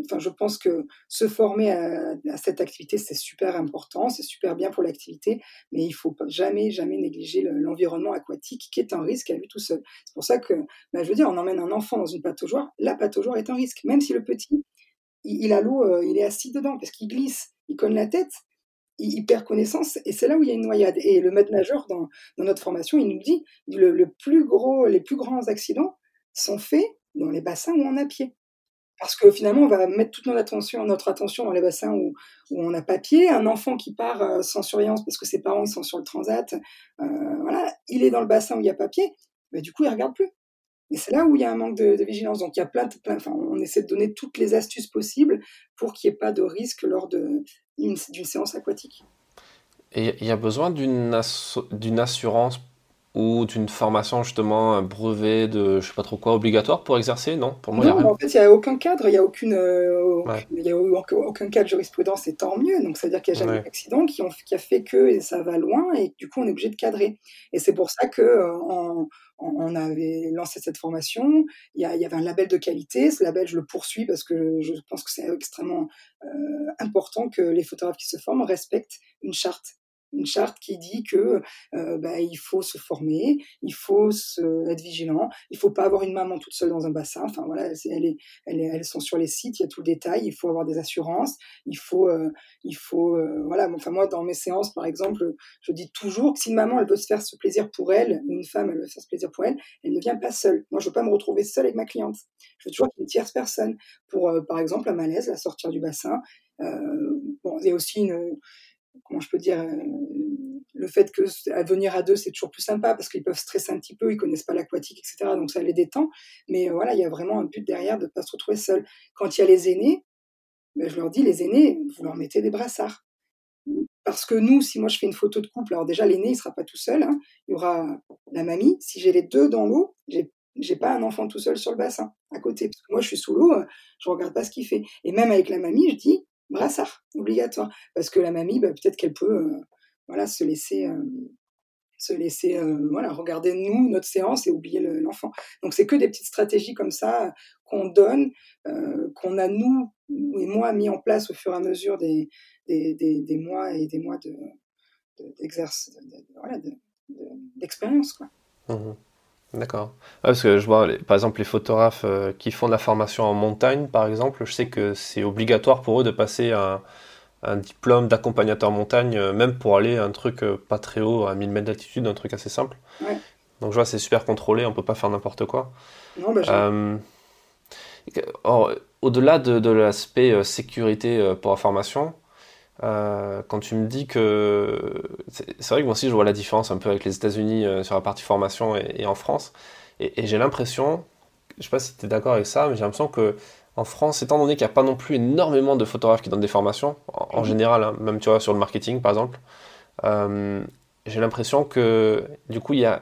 enfin, je pense que se former à, cette activité, c'est super important, c'est super bien pour l'activité, mais il faut jamais, jamais négliger l'environnement aquatique qui est un risque à lui tout seul. C'est pour ça que, bah, je veux dire, on emmène un enfant dans une pataugeoire, la pataugeoire est un risque, même si le petit, il, a l'eau, euh, il est assis dedans, parce qu'il glisse, il cogne la tête, il, perd connaissance, et c'est là où il y a une noyade. Et le maître nageur, dans, notre formation, il nous dit, le, le plus gros, les plus grands accidents sont faits dans les bassins où on a pied. Parce que finalement, on va mettre toute notre attention, notre attention dans les bassins où, où on a papier. Un enfant qui part euh, sans surveillance parce que ses parents sont sur le transat, euh, voilà, il est dans le bassin où il y a papier, mais du coup, il regarde plus. Et c'est là où il y a un manque de, vigilance. Donc, il y a plein, de, plein enfin, on essaie de donner toutes les astuces possibles pour qu'il n'y ait pas de risque lors d'une séance aquatique. Et il y a besoin d'une assurance ou d'une formation justement un brevet de je sais pas trop quoi obligatoire pour exercer non? Pour moi non, en fait il n'y a aucun cadre il n'y a aucune euh, y a aucun cas de jurisprudence et tant mieux. Donc c'est à dire qu'il n'y a jamais eu d'accident qui, ont, qui a fait que ça va loin et du coup on est obligé de cadrer. Et c'est pour ça que euh, on, avait lancé cette formation. Il y, a, il y, avait un label de qualité. Ce label je le poursuis parce que je pense que c'est extrêmement euh, important que les photographes qui se forment respectent une charte une charte qui dit que euh, il faut se former, il faut se, être vigilant, il faut pas avoir une maman toute seule dans un bassin. Enfin voilà, elle est, elle elles sont sur les sites, il y a tout le détail. Il faut avoir des assurances, il faut, il faut, voilà. Enfin moi dans mes séances par exemple, je dis toujours que si une maman elle veut se faire ce plaisir pour elle, une femme elle veut faire ce plaisir pour elle, elle ne vient pas seule. Moi je veux pas me retrouver seule avec ma cliente. Je veux toujours qu'il une tierce personne pour, par exemple, un malaise, la sortir du bassin. bon, il y a aussi une comment je peux dire, euh, le fait que à venir à deux, c'est toujours plus sympa parce qu'ils peuvent stresser un petit peu, ils connaissent pas l'aquatique, etc. Donc ça les détend. Mais euh, voilà, il y a vraiment un but derrière de ne pas se retrouver seul. Quand il y a les aînés, ben, je leur dis, les aînés, vous leur mettez des brassards. Parce que nous, si moi je fais une photo de couple, alors déjà l'aîné, il sera pas tout seul. Hein. Il y aura la mamie. Si j'ai les deux dans l'eau, j'ai j'ai pas un enfant tout seul sur le bassin à côté. Parce que moi, je suis sous l'eau, je regarde pas ce qu'il fait. Et même avec la mamie, je dis, brassard, obligatoire. Parce que la mamie, bah, peut-être qu'elle peut euh, voilà, se laisser, euh, se laisser euh, voilà, regarder nous, notre séance et oublier l'enfant. Donc c'est que des petites stratégies comme ça qu'on donne, qu'on a nous et moi mis en place au fur et à mesure des, des, des, mois et des mois d'exercice, de, d'expérience. quoi. Mmh D'accord. parce que je vois, par exemple, les photographes euh, qui font de la formation en montagne, par exemple, je sais que c'est obligatoire pour eux de passer un, un diplôme d'accompagnateur montagne, euh, même pour aller à un truc euh, pas très haut, à 1000 mètres d'altitude, un truc assez simple. Ouais. Donc je vois, c'est super contrôlé, on peut pas faire n'importe quoi. Non, bah, Au-delà de, de l'aspect sécurité pour la formation, euh, quand tu me dis que c'est vrai que moi aussi je vois la différence un peu avec les États-Unis euh, sur la partie formation et, en France, et, j'ai l'impression, je sais pas si tu es d'accord avec ça, mais j'ai l'impression que en France, étant donné qu'il n'y a pas non plus énormément de photographes qui donnent des formations, en, mhm. général, hein, même tu vois sur le marketing par exemple, euh, j'ai l'impression que du coup il y a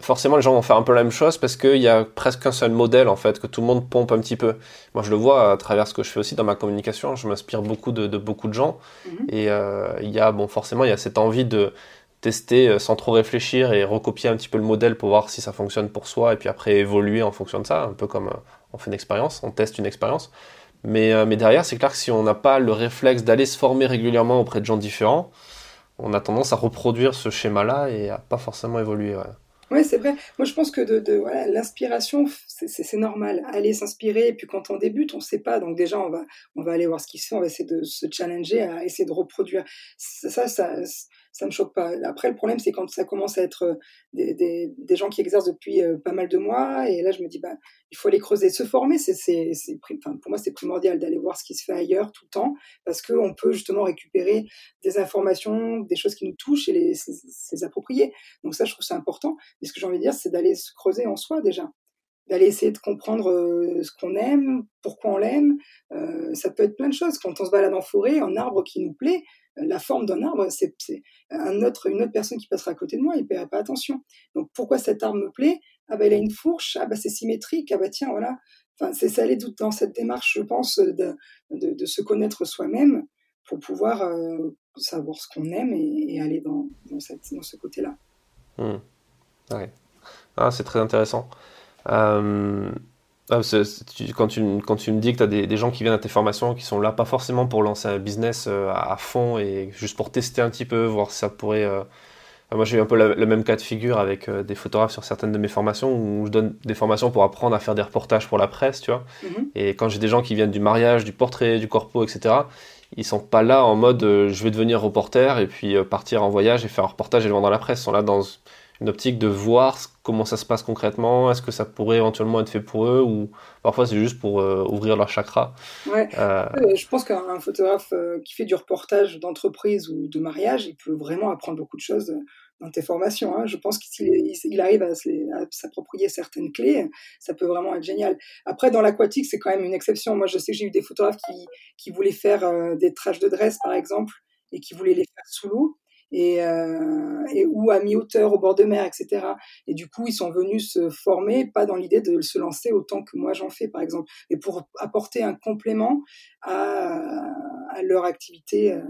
forcément les gens vont faire un peu la même chose parce qu'il y a presque un seul modèle en fait que tout le monde pompe un petit peu. Moi je le vois à travers ce que je fais aussi dans ma communication, je m'inspire beaucoup de, beaucoup de gens mhm. et euh, il y a bon forcément il y a cette envie de tester euh, sans trop réfléchir et recopier un petit peu le modèle pour voir si ça fonctionne pour soi et puis après évoluer en fonction de ça, un peu comme euh, on fait une expérience, on teste une expérience. Mais, mais derrière, c'est clair que si on n'a pas le réflexe d'aller se former régulièrement auprès de gens différents, on a tendance à reproduire ce schéma-là et à pas forcément évoluer. Ouais. Oui, c'est vrai. Moi, je pense que de, voilà, l'inspiration, c'est normal. Aller s'inspirer, et puis quand on débute, on ne sait pas. Donc déjà, on va, on va aller voir ce qui se fait, on va essayer de se challenger, à essayer de reproduire. Ça, ça, ça me choque pas. Après, le problème, c'est quand ça commence à être euh, des, gens qui exercent depuis euh, pas mal de mois, et là, je me dis, bah, il faut aller creuser, se former. C'est, pour moi, c'est primordial d'aller voir ce qui se fait ailleurs tout le temps, parce qu'on peut justement récupérer des informations, des choses qui nous touchent et les, les. Donc ça, je trouve ça important. Mais ce que j'ai envie de dire, c'est d'aller se creuser en soi déjà d'aller essayer de comprendre euh, ce qu'on aime, pourquoi on l'aime. Ça peut être plein de choses. Quand on se balade en forêt, un arbre qui nous plaît, la forme d'un arbre, c'est un autre, une autre personne qui passera à côté de moi, il ne paiera pas attention. Donc pourquoi cet arbre me plaît? Ah ben il a une fourche, ah ben c'est symétrique, ah ben tiens voilà. Enfin, c'est ça aller dans cette démarche, je pense, de, de, se connaître soi-même pour pouvoir euh, savoir ce qu'on aime et, aller dans, dans, cette, dans ce côté-là. Mmh. Ah, c'est très intéressant. Ah, quand, tu, quand tu me dis que tu as des, gens qui viennent à tes formations, qui sont là pas forcément pour lancer un business euh, à, fond et juste pour tester un petit peu, voir si ça pourrait... Euh, moi j'ai eu un peu le même cas de figure avec euh, des photographes sur certaines de mes formations où je donne des formations pour apprendre à faire des reportages pour la presse, tu vois. Mm-hmm. Et quand j'ai des gens qui viennent du mariage, du portrait, du corpo, etc., ils sont pas là en mode je vais devenir reporter et puis partir en voyage et faire un reportage et le vendre dans la presse. Ils sont là dans une optique de voir comment ça se passe concrètement, est-ce que ça pourrait éventuellement être fait pour eux, ou parfois c'est juste pour euh, ouvrir leur chakra. Ouais. Euh, euh, je pense qu'un photographe qui fait du reportage d'entreprise ou de mariage, il peut vraiment apprendre beaucoup de choses dans tes formations. Hein. Je pense qu'il il arrive à, s'approprier certaines clés, ça peut vraiment être génial. Après, dans l'aquatique, c'est quand même une exception. Moi, je sais que j'ai eu des photographes qui, qui voulaient faire des trages de dresse, par exemple, et qui voulaient les faire sous l'eau et, euh, et, ou à mi-hauteur au bord de mer, etc. Et du coup, ils sont venus se former, pas dans l'idée de se lancer autant que moi j'en fais, par exemple, mais pour apporter un complément à, à leur activité euh,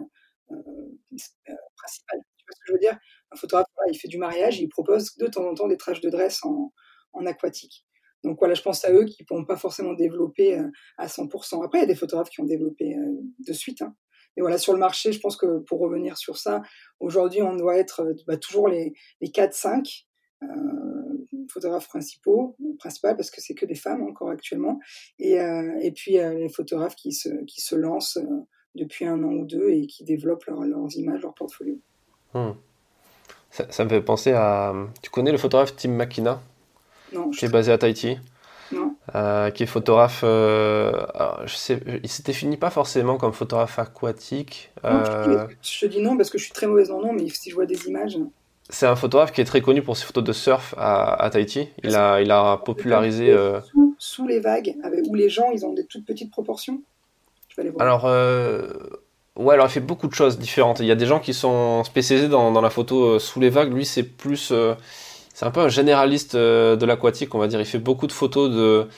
euh, principale. Tu vois ce que je veux dire? Un photographe, il fait du mariage, il propose de temps en temps des trajes de dresse en, en aquatique. Donc voilà, je pense à eux qui ne pourront pas forcément développer euh, à 100%. Après, il y a des photographes qui ont développé euh, de suite. Hein. Et voilà, sur le marché, je pense que pour revenir sur ça, aujourd'hui, on doit être euh, bah, toujours les, les 4-5 euh, photographes principaux, principales, parce que c'est que des femmes encore actuellement, et, euh, et puis euh, les photographes qui se, qui se lancent depuis un an ou deux et qui développent leurs images, leur portfolio. Hmm. Ça, ça, me fait penser à... Tu connais le photographe Tim Makina? Non. Qui est basé à Tahiti euh, qui est photographe. Euh, je sais, il s'était fini pas forcément comme photographe aquatique. Euh, je, te dis non parce que je suis très mauvaise en nom, mais si je vois des images. C'est un photographe qui est très connu pour ses photos de surf à, Tahiti. Il a, il a popularisé. Sous, les vagues, où les gens ils ont des toutes petites proportions. Je vais aller voir. Alors. Ouais, alors il fait beaucoup de choses différentes. Il y a des gens qui sont spécialisés dans, dans la photo sous les vagues. Lui, c'est plus c'est un peu un généraliste euh, de l'aquatique, on va dire. Il fait beaucoup de photos de,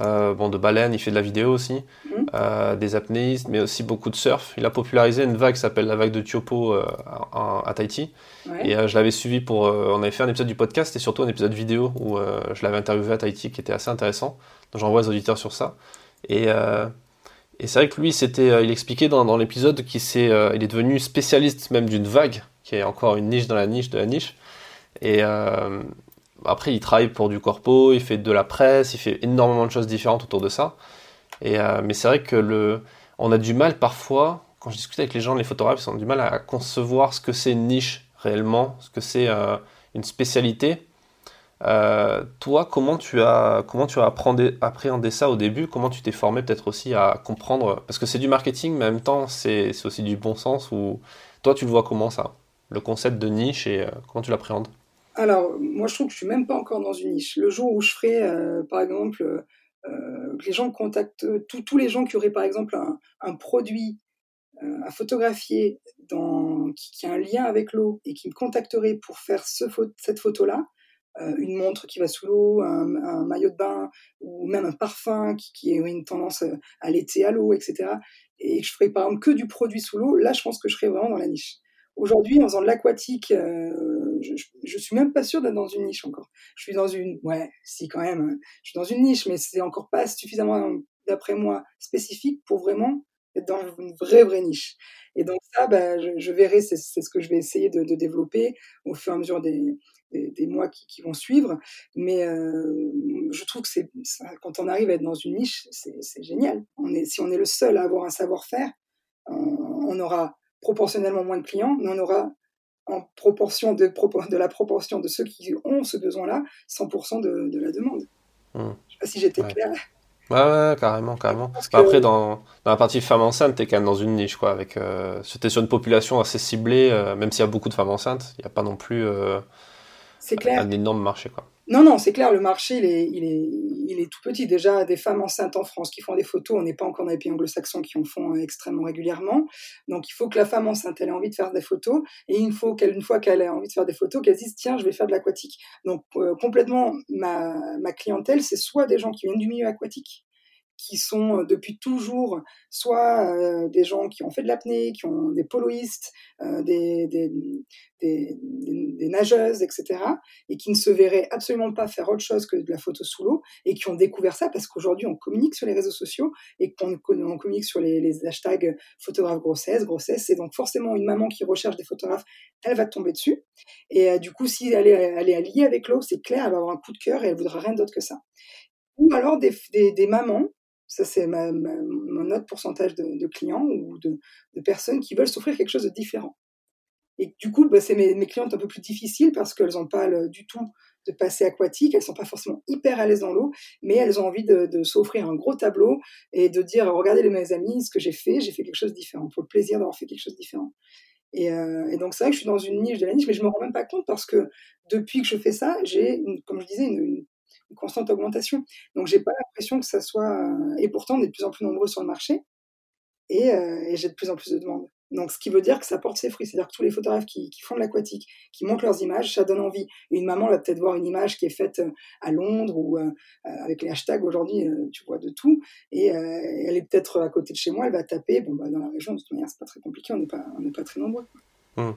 euh, bon, de baleines, il fait de la vidéo aussi, mhm. euh, des apnéistes, mais aussi beaucoup de surf. Il a popularisé une vague qui s'appelle la vague de Tiopo à Tahiti. Et je l'avais suivi pour. on avait fait un épisode du podcast et surtout un épisode vidéo où je l'avais interviewé à Tahiti qui était assez intéressant. Donc j'envoie les auditeurs sur ça. Et. Et c'est vrai que lui, c'était, il expliquait dans, dans l'épisode qu'il il est devenu spécialiste même d'une vague, qui est encore une niche dans la niche de la niche. Et euh, après, il travaille pour du corpo, il fait de la presse, il fait énormément de choses différentes autour de ça. Euh, mais c'est vrai que on a du mal parfois, quand je discute avec les gens, les photographes, ils ont du mal à concevoir ce que c'est une niche réellement, ce que c'est euh, une spécialité. toi, comment tu as, comment tu as appréhendé, ça au début? Comment tu t'es formé peut-être aussi à comprendre? Parce que c'est du marketing, mais en même temps, c'est aussi du bon sens. Ou toi, tu le vois comment ça? Le concept de niche et comment tu l'appréhendes? Alors, moi, je trouve que je suis même pas encore dans une niche. Le jour où je ferai, euh, par exemple, euh, que les gens contactent, tous les gens qui auraient, par exemple, un, produit euh, à photographier dans, qui, a un lien avec l'eau et qui me contacteraient pour faire ce, cette photo-là, une montre qui va sous l'eau, un, maillot de bain ou même un parfum qui, qui aurait une tendance à l'été à l'eau, etc. Et je ferais par exemple que du produit sous l'eau, là je pense que je serais vraiment dans la niche. Aujourd'hui, en faisant de l'aquatique, je, je, suis même pas sûre d'être dans une niche encore. Je suis dans une, ouais, si quand même, je suis dans une niche, mais c'est encore pas suffisamment d'après moi, spécifique pour vraiment être dans une vraie, vraie niche. Et donc ça, bah, je, verrai, c'est ce que je vais essayer de, développer au fur et à mesure des, mois qui, vont suivre. Mais euh, je trouve que quand on arrive à être dans une niche, c'est génial. Si on est le seul à avoir un savoir-faire, on, aura proportionnellement moins de clients, mais on aura en proportion de, de la proportion de ceux qui ont ce besoin-là, 100% de, de, la demande. Mmh. Je ne sais pas si j'étais claire. Ouais, ouais, carrément, carrément. Après, dans, dans, la partie femmes enceintes, t'es quand même dans une niche, quoi. Avec, euh, c'était sur une population assez ciblée, euh, même s'il y a beaucoup de femmes enceintes, il n'y a pas non plus euh, clair. un énorme marché, quoi. Non, non, c'est clair, le marché, il est, il, est, tout petit. Déjà, des femmes enceintes en France qui font des photos, on n'est pas encore dans les pays anglo-saxons qui en font extrêmement régulièrement. Donc, il faut que la femme enceinte, elle ait envie de faire des photos. Et il faut qu'elle, une fois qu'elle a envie de faire des photos, qu'elle dise, tiens, je vais faire de l'aquatique. Donc, complètement, ma, ma clientèle, c'est soit des gens qui viennent du milieu aquatique, qui sont euh, depuis toujours soit euh, des gens qui ont fait de l'apnée, qui ont des poloistes, euh, des, des, des, des, nageuses, etc., et qui ne se verraient absolument pas faire autre chose que de la photo sous l'eau, et qui ont découvert ça parce qu'aujourd'hui on communique sur les réseaux sociaux et qu'on on communique sur les, les hashtags photographe grossesse, grossesse, et donc forcément une maman qui recherche des photographes, elle va tomber dessus, et du coup si elle est, elle est alliée avec l'eau, c'est clair, elle va avoir un coup de cœur et elle voudra rien d'autre que ça. Ou alors des, des mamans ça, c'est mon autre pourcentage de, clients ou de, personnes qui veulent s'offrir quelque chose de différent. Et du coup, bah, c'est mes, mes, clientes un peu plus difficiles parce qu'elles n'ont pas du tout de passé aquatique, elles sont pas forcément hyper à l'aise dans l'eau, mais elles ont envie de, s'offrir un gros tableau et de dire regardez mes amis, ce que j'ai fait, j'ai fait quelque chose de différent, pour le plaisir d'avoir fait quelque chose de différent. Et, euh, donc c'est vrai que je suis dans une niche de la niche, mais je me rends même pas compte parce que depuis que je fais ça, j'ai, comme je disais, une constante augmentation. Donc j'ai pas l'impression que ça soit. Euh, et pourtant, on est de plus en plus nombreux sur le marché et, euh, et j'ai de plus en plus de demandes. Donc, ce qui veut dire que ça porte ses fruits. C'est-à-dire que tous les photographes qui, font de l'aquatique, qui montrent leurs images, ça donne envie. Une maman va peut-être voir une image qui est faite euh, à Londres ou avec les hashtags aujourd'hui, tu vois de tout. Et elle est peut-être à côté de chez moi, elle va taper. Bon, bah, dans la région, de toute manière, c'est pas très compliqué, on n'est pas, pas très nombreux. Mmh.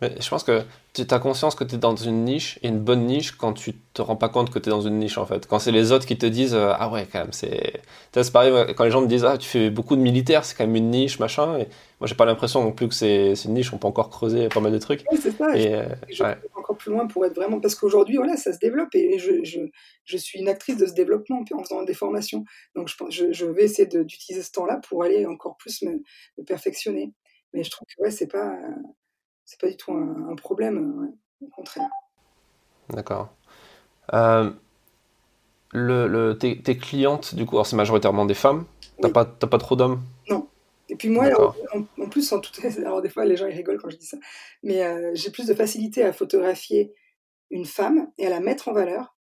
Mais je pense que tu as conscience que tu es dans une niche, et une bonne niche, quand tu te rends pas compte que tu es dans une niche, en fait. Quand c'est les autres qui te disent euh, Ah ouais, quand même, c'est. C'est pareil, quand les gens me disent Ah, tu fais beaucoup de militaires, c'est quand même une niche, machin. Et moi, j'ai pas l'impression non plus que c'est une niche, on peut encore creuser pas mal de trucs. Oui, c'est ça. Et, euh, je, encore plus loin pour être vraiment. Parce qu'aujourd'hui, voilà, ça se développe, et je, je, je, suis une actrice de ce développement en faisant des formations. Donc, je, je vais essayer d'utiliser ce temps-là pour aller encore plus me, me perfectionner. Mais je trouve que ouais, c'est pas c'est pas du tout un, problème, au contraire. D'accord. Euh, le, tes, clientes, du coup, c'est majoritairement des femmes T'as pas, pas trop d'hommes? Non. Et puis moi, en, plus, en tout, alors des fois les gens ils rigolent quand je dis ça, mais euh, j'ai plus de facilité à photographier une femme et à la mettre en valeur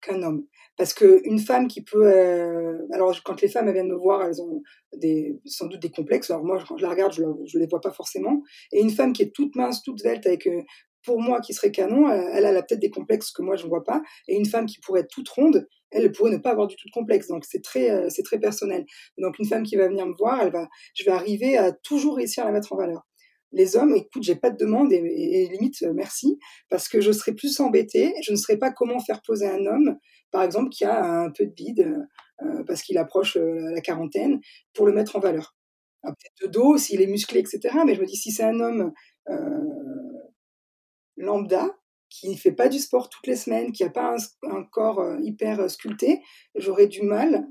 qu'un homme. Parce qu'une femme qui peut... Euh, alors, quand les femmes viennent me voir, elles ont des, sans doute des complexes. Alors moi, quand je la regarde, je ne les vois pas forcément. Et une femme qui est toute mince, toute velte, avec... Euh, pour moi, qui serait canon, euh, elle, a peut-être des complexes que moi, je ne vois pas. Et une femme qui pourrait être toute ronde, elle pourrait ne pas avoir du tout de complexe. Donc, c'est très, c'est très personnel. Donc, une femme qui va venir me voir, elle va, je vais arriver à toujours réussir à la mettre en valeur les hommes, écoute, j'ai pas de demande et, limite, merci, parce que je serais plus embêtée, je ne saurais pas comment faire poser un homme par exemple, qui a un peu de bide euh, parce qu'il approche euh, la quarantaine, pour le mettre en valeur. Peut-être de dos, s'il est musclé, etc. Mais je me dis, si c'est un homme euh, lambda, qui ne fait pas du sport toutes les semaines, qui n'a pas un, corps hyper sculpté, j'aurais du mal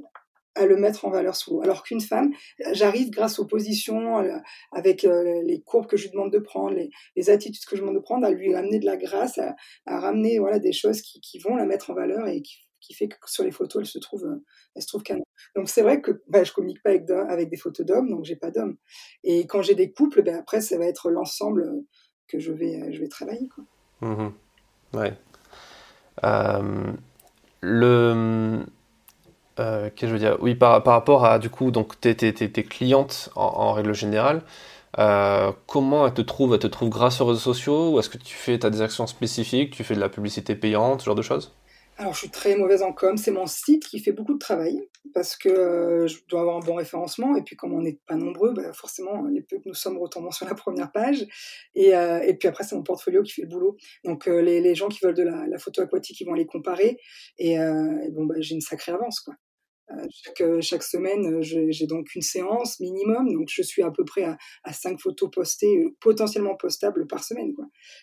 à le mettre en valeur sous l'eau. Alors qu'une femme, j'arrive grâce aux positions, avec les courbes que je lui demande de prendre, les, attitudes que je demande de prendre, à lui amener de la grâce, à, ramener voilà, des choses qui, qui, vont la mettre en valeur et qui qui fait que sur les photos, elle se trouve, euh, elle se trouve canon. Donc c'est vrai que bah, je communique pas avec, avec des photos d'hommes, donc j'ai pas d'hommes. Et quand j'ai des couples, ben après ça va être l'ensemble euh, que je vais, euh, je vais travailler. Quoi. Mmh ouais. le qu'est-ce que je veux dire? Oui, par, par, rapport à du coup donc tes, tes, tes, clientes en, règle générale. comment elles te trouvent? Elles te trouvent grâce aux réseaux sociaux ou est-ce que tu fais as des actions spécifiques? Tu fais de la publicité payante, ce genre de choses? Alors, je suis très mauvaise en com. C'est mon site qui fait beaucoup de travail parce que euh, je dois avoir un bon référencement. Et puis, comme on n'est pas nombreux, bah, forcément, les peu que nous sommes retombons sur la première page. Et, euh, et puis après, c'est mon portfolio qui fait le boulot. Donc, euh, les, les, gens qui veulent de la, la, photo aquatique, ils vont aller comparer. Et, et bon, bah, j'ai une sacrée avance, quoi. Chaque, chaque, semaine, j'ai donc une séance minimum, donc je suis à peu près à, à 5 photos postées, potentiellement postables par semaine.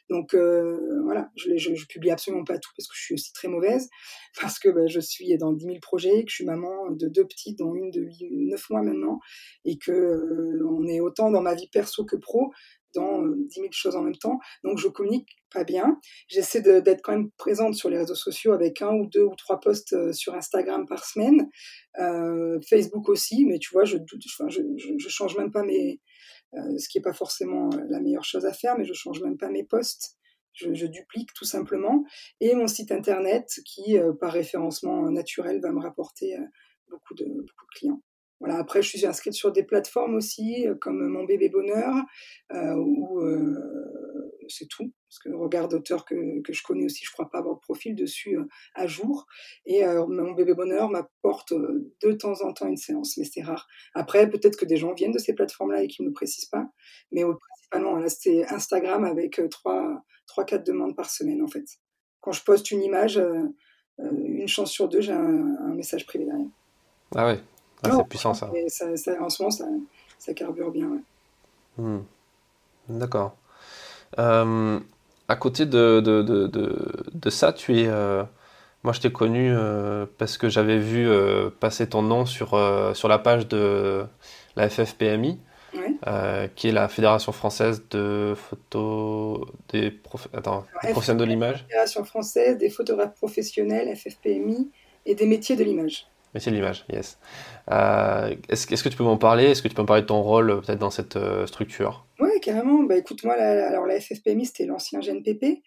Donc voilà, je, je, je, publie absolument pas tout parce que je suis aussi très mauvaise, parce que bah, je suis dans 10 000 projets, que je suis maman de deux petites, dont une de 8, 9 mois maintenant, et que on est autant dans ma vie perso que pro, dans 10 euh, 000 choses en même temps. Donc je communique pas bien. J'essaie d'être quand même présente sur les réseaux sociaux avec un ou deux ou trois posts euh, sur Instagram par semaine, euh, Facebook aussi, mais tu vois, je, je, je, change même pas mes, ce qui est pas forcément la meilleure chose à faire, mais je change même pas mes posts. Je, duplique tout simplement. Et mon site internet qui, par référencement naturel, va me rapporter beaucoup de clients. Voilà, après, je suis inscrite sur des plateformes aussi, euh, comme Mon Bébé Bonheur, euh, où euh, c'est tout. Parce que regard d'auteur que, que, je connais aussi, je crois pas avoir de profil dessus à jour. Et Mon Bébé Bonheur m'apporte de temps en temps une séance, mais c'est rare. Après, peut-être que des gens viennent de ces plateformes-là et qu'ils ne précisent pas. Mais principalement, là, c'est Instagram avec 3-4 demandes par semaine, en fait. Quand je poste une image, une chance sur deux, j'ai un, un message privé derrière. Ah ouais, ah, c'est puissant ça. En ce moment, ça, carbure bien. Hmm. D'accord. Euh, à côté de, de, de, de, ça, tu es. Euh, moi, je t'ai connu euh, parce que j'avais vu passer ton nom sur, sur la page de la FFPMI, qui est la Fédération française de photo des, Attends, professionnels de l'image. Fédération française des photographes professionnels, FFPMI, et des métiers de l'image. Métier de l'image, yes. Euh, est-ce, que tu peux m'en parler? Est-ce que tu peux me parler de ton rôle euh, peut-être dans cette euh, structure? Oui, carrément. Bah, écoute, moi, la, alors la FFPMI, c'était l'ancien GNPP.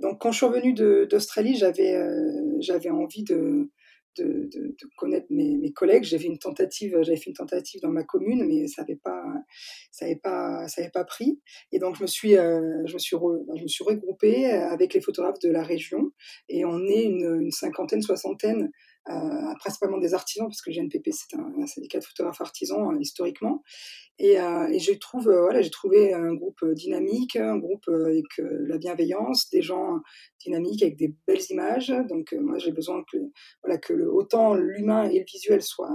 donc, quand je suis revenue d'Australie, j'avais, j'avais envie de, de, connaître mes, collègues. J'avais une tentative, j'avais fait une tentative dans ma commune, mais ça n'avait pas, pas, pas pris. Et donc je me suis, me suis, regroupée avec les photographes de la région, et on est une cinquantaine, soixantaine euh, principalement des artisans, parce que le GNPP, c'est un, syndicat de photographes artisans euh, historiquement. Et, euh, et j'ai trouvé, voilà, j'ai trouvé un groupe dynamique, un groupe avec la bienveillance, des gens dynamiques avec des belles images. Donc moi, j'ai besoin que, voilà, que le, autant l'humain et le visuel soient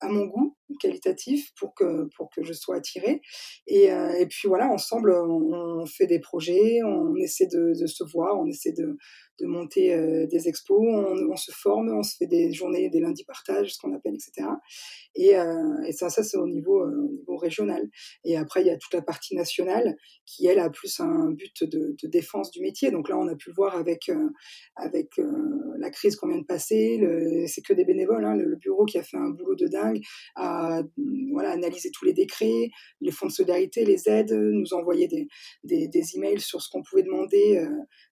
à mon goût qualitatif pour que pour que je sois attirée et, et puis voilà ensemble on, fait des projets on essaie de, se voir on essaie de, de monter euh, des expos, on, se forme, on se fait des journées, des lundis partage, ce qu'on appelle, etc. Et, euh, et ça, ça c'est au niveau, euh, au niveau régional. Et après, il y a toute la partie nationale qui, elle, a plus un but de, défense du métier. Donc là, on a pu le voir avec, avec la crise qu'on vient de passer. C'est que des bénévoles. Hein, le, bureau qui a fait un boulot de dingue à voilà, analyser tous les décrets, les fonds de solidarité, les aides, nous envoyer des, des, emails sur ce qu'on pouvait demander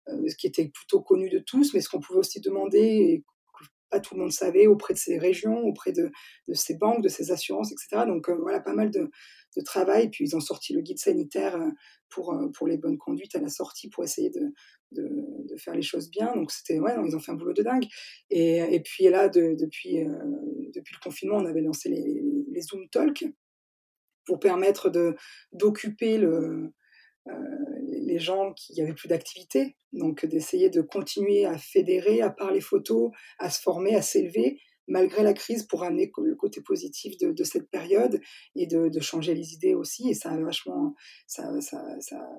euh, ce qui était plutôt connu de tous, mais ce qu'on pouvait aussi demander et pas tout le monde savait auprès de ces régions, auprès de, de ces banques, de ces assurances, etc. Donc euh, voilà, pas mal de, de, travail. Puis ils ont sorti le guide sanitaire euh, pour, pour les bonnes conduites à la sortie pour essayer de, de, faire les choses bien. Donc c'était ouais, ils ont fait un boulot de dingue. Et, et puis là, depuis, depuis le confinement, on avait lancé les, Zoom Talk pour permettre d'occuper le les gens qui n'avaient plus d'activité, donc d'essayer de continuer à fédérer, à parler photo, à se former, à s'élever, malgré la crise, pour amener le côté positif de, cette période et de, changer les idées aussi. Et ça a vachement, ça, ça,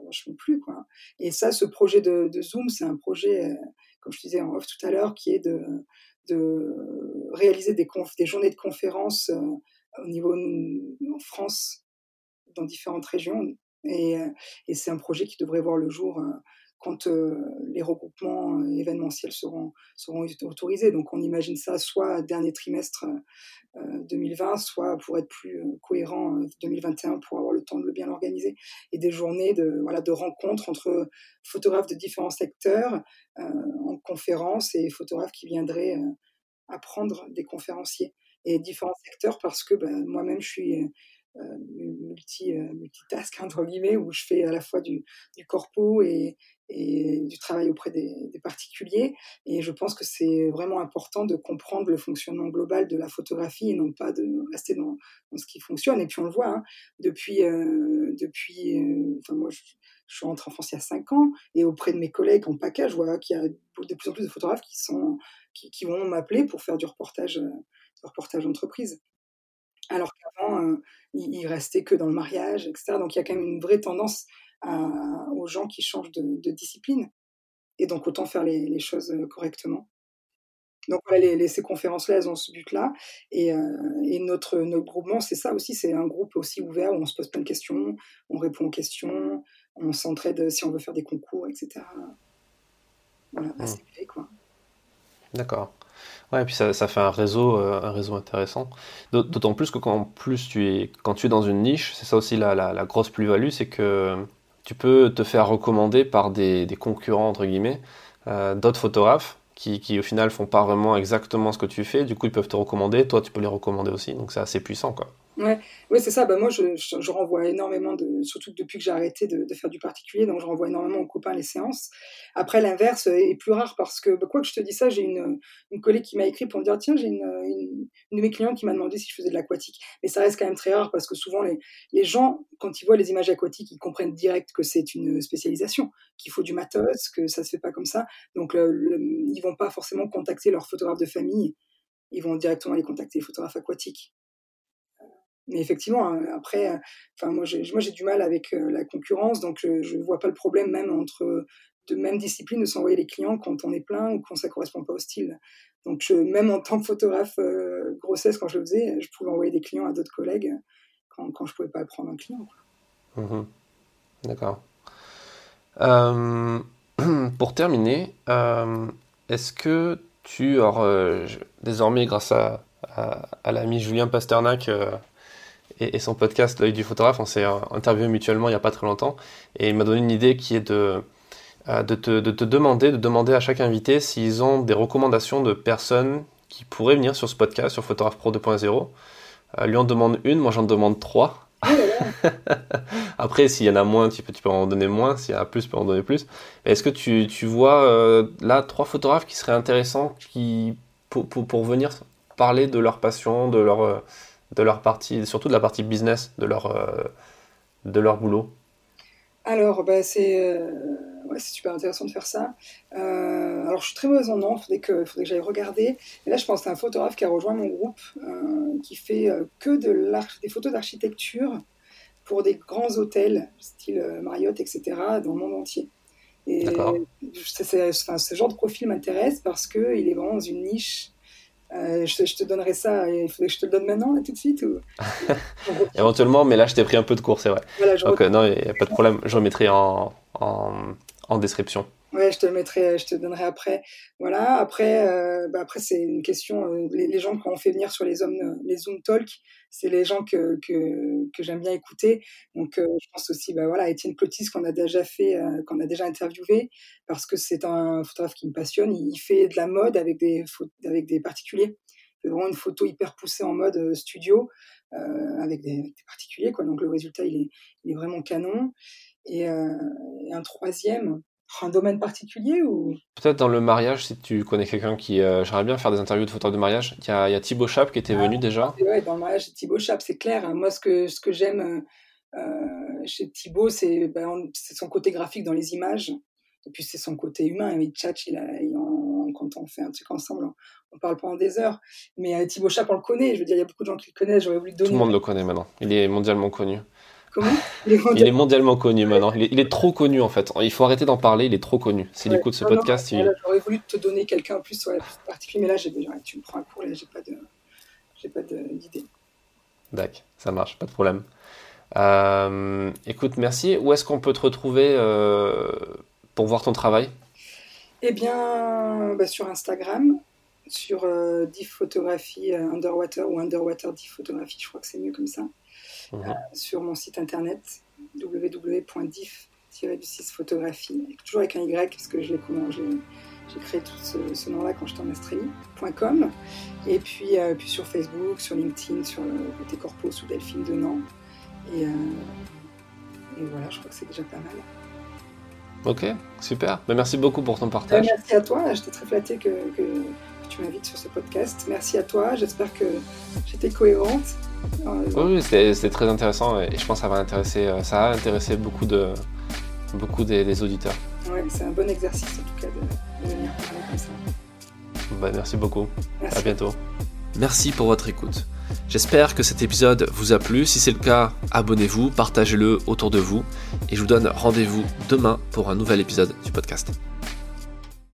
vachement plu. Quoi. Et ça, ce projet de, Zoom, c'est un projet, euh, comme je disais en off tout à l'heure, qui est de, de réaliser des, des journées de conférences euh, au niveau en France, dans différentes régions, et, euh, et c'est un projet qui devrait voir le jour euh, quand euh, les regroupements événementiels seront, seront autorisés. Donc on imagine ça soit dernier trimestre 2020, soit pour être plus cohérent 2021 pour avoir le temps de le bien organiser. Et des journées de, voilà, de rencontres entre photographes de différents secteurs en conférence et photographes qui viendraient apprendre des conférenciers. Et différents secteurs parce que ben, moi-même je suis multi, euh, multitask, entre guillemets, où je fais à la fois du, du corpo et, et du travail auprès des, des, particuliers. Et je pense que c'est vraiment important de comprendre le fonctionnement global de la photographie et non pas de rester dans, dans ce qui fonctionne. Et puis on le voit, hein, depuis, euh, depuis enfin moi je, je, suis rentrée en France il y a 5 ans et auprès de mes collègues en package, je vois qu'il y a de plus en plus de photographes qui, sont, qui, qui vont m'appeler pour faire du reportage reportage d'entreprise. Alors qu'avant, euh, il, il, restait que dans le mariage, etc. Donc il y a quand même une vraie tendance à, aux gens qui changent de, de, discipline. Et donc autant faire les, les choses euh, correctement. Donc voilà, les, les, ces conférences-là, elles ont ce but-là. Et, euh, et, notre, notre groupement, c'est ça aussi, c'est un groupe aussi ouvert où on se pose plein de questions, on répond aux questions, on s'entraide si on veut faire des concours, etc. Voilà, mmh. assez quoi. D'accord. Et puis ça, fait un réseau, euh, un réseau intéressant. D'autant plus que quand, plus tu es, quand tu es dans une niche, c'est ça aussi la, grosse plus-value, c'est que tu peux te faire recommander par des, des concurrents, entre guillemets, euh, d'autres photographes qui, qui, au final font pas vraiment exactement ce que tu fais. Du coup, ils peuvent te recommander, toi tu peux les recommander aussi. Donc c'est assez puissant, quoi. Ouais, ouais c'est ça. Bah, moi, je, renvoie énormément, de, surtout depuis que j'ai arrêté de, faire du particulier, donc je renvoie énormément aux copains les séances. Après, l'inverse est plus rare parce que, bah, quoi que je te dis ça, j'ai une, une collègue qui m'a écrit pour me dire tiens, j'ai une, une, de mes clients qui m'a demandé si je faisais de l'aquatique. Mais ça reste quand même très rare parce que souvent, les, les gens, quand ils voient les images aquatiques, ils comprennent direct que c'est une spécialisation, qu'il faut du matos, que ça se fait pas comme ça. Donc, le, le, ils vont pas forcément contacter leur photographe de famille, ils vont directement aller contacter les photographes aquatiques. Mais effectivement, hein, après, euh, enfin moi j'ai moi j'ai du mal avec euh, la concurrence, donc je, je vois pas le problème même entre de même discipline de s'envoyer les clients quand on est plein ou quand ça correspond pas au style. Donc même en tant que photographe euh, grossesse quand je le faisais, je pouvais envoyer des clients à d'autres collègues quand quand je pouvais pas prendre un client. Mmh. D'accord. Pour terminer, est-ce que tu, alors, désormais grâce à, à, à l'ami Julien Pasternak et, et, son podcast L'œil du photographe. On s'est interviewé mutuellement il n'y a pas très longtemps et il m'a donné une idée qui est de, euh, de, te, de te demander, de demander à chaque invité s'ils ont des recommandations de personnes qui pourraient venir sur ce podcast, sur Photographe Pro 2.0. Euh, lui en demande une, moi j'en demande trois. Après, s'il y en a moins, tu peux, tu peux en donner moins. S'il y en a plus, tu peux en donner plus. Est-ce que tu, tu vois euh, là trois photographes qui seraient intéressants qui, pour, pour, pour venir parler de leur passion, de leur, euh, de leur partie, surtout de la partie business de leur, euh, de leur boulot Alors, bah, c'est euh, ouais, super intéressant de faire ça. Euh, alors, je suis très mauvaise en nom, il faudrait que, faudrait que j'aille regarder. Et là, je pense à un photographe qui a rejoint mon groupe, euh, qui fait que de des photos d'architecture pour des grands hôtels, style Marriott, etc., dans le monde entier. Et enfin, ce genre de profil m'intéresse parce qu'il est vraiment dans une niche euh, je, te, je, te donnerai ça. Il faudrait que je te le donne maintenant, là, tout de suite ou... Éventuellement, mais là, je t'ai pris un peu de cours, c'est vrai. Voilà, Donc, euh, non, il n'y a pas de problème. Je remettrai en, en, en description. Ouais, je te le mettrai, je te donnerai après. Voilà. Après, euh, bah après c'est une question. Euh, les, les, gens qu'on fait venir sur les hommes, les Zoom Talk, c'est les gens que que, que j'aime bien écouter. Donc, euh, je pense aussi, bah voilà, Étienne Clotis qu'on a déjà fait, euh, qu'on a déjà interviewé, parce que c'est un photographe qui me passionne. Il fait de la mode avec des avec des particuliers. Vraiment une photo hyper poussée en mode euh, studio avec des, particuliers, quoi. Donc le résultat, il est il est vraiment canon. Et un troisième un domaine particulier ou? Peut-être dans le mariage, si tu connais quelqu'un qui. Euh, J'aimerais bien faire des interviews de photographes de mariage. Il y a, il y a Thibaut Chap qui était ah, venu déjà. Ouais, dans le mariage, Thibaut Chap, c'est clair. Moi, ce que, ce que j'aime euh, chez Thibaut, c'est ben, son côté graphique dans les images. Et puis, c'est son côté humain. Il tchatche, il, a, il en, quand on fait un truc ensemble, on, on parle pendant des heures. Mais euh, Thibaut Chap, on le connaît. Je veux dire, il y a beaucoup de gens qui le connaissent. J'aurais voulu donner. Tout le monde le connaît maintenant. Il est mondialement connu. Comment il est, mondialement... il est, mondialement... connu maintenant. Il est, il est, trop connu en fait. Il faut arrêter d'en parler. Il est trop connu. S'il ouais, écoute ce non, podcast, non, il... j'aurais voulu te donner quelqu'un en plus sur la particulier, mais là, j'ai déjà. Tu me prends un cours. Là, j'ai pas de, j'ai pas d'idée. D'accord, ça marche, pas de problème. Euh, écoute, merci. Où est-ce qu'on peut te retrouver euh, pour voir ton travail? Eh bien, bah, sur Instagram, sur euh, Diff Photographie euh, Underwater ou Underwater Diff Photographie, je crois que c'est mieux comme ça. Mmh. Euh, sur mon site internet www.diff-photographie, toujours avec un Y, parce que je l'ai j'ai créé tout ce, ce nom-là quand j'étais en Australie.com. Et puis, euh, puis sur Facebook, sur LinkedIn, sur le côté corpo sous Delphine Denan. Et, euh, et voilà, je crois que c'est déjà pas mal. Ok, super. Ben, merci beaucoup pour ton partage. Ben, merci à toi. J'étais très flattée que, que, que tu m'invites sur ce podcast. Merci à toi. J'espère que j'étais cohérente. Oui, c'était très intéressant et je pense que ça va intéresser, ça a intéressé beaucoup, de, beaucoup des, des auditeurs. Oui, c'est un bon exercice en tout cas de, de venir parler comme ça. Bah, merci beaucoup. Merci. À bientôt. Merci pour votre écoute. J'espère que cet épisode vous a plu. Si c'est le cas, abonnez-vous, partagez-le autour de vous. Et je vous donne rendez-vous demain pour un nouvel épisode du podcast.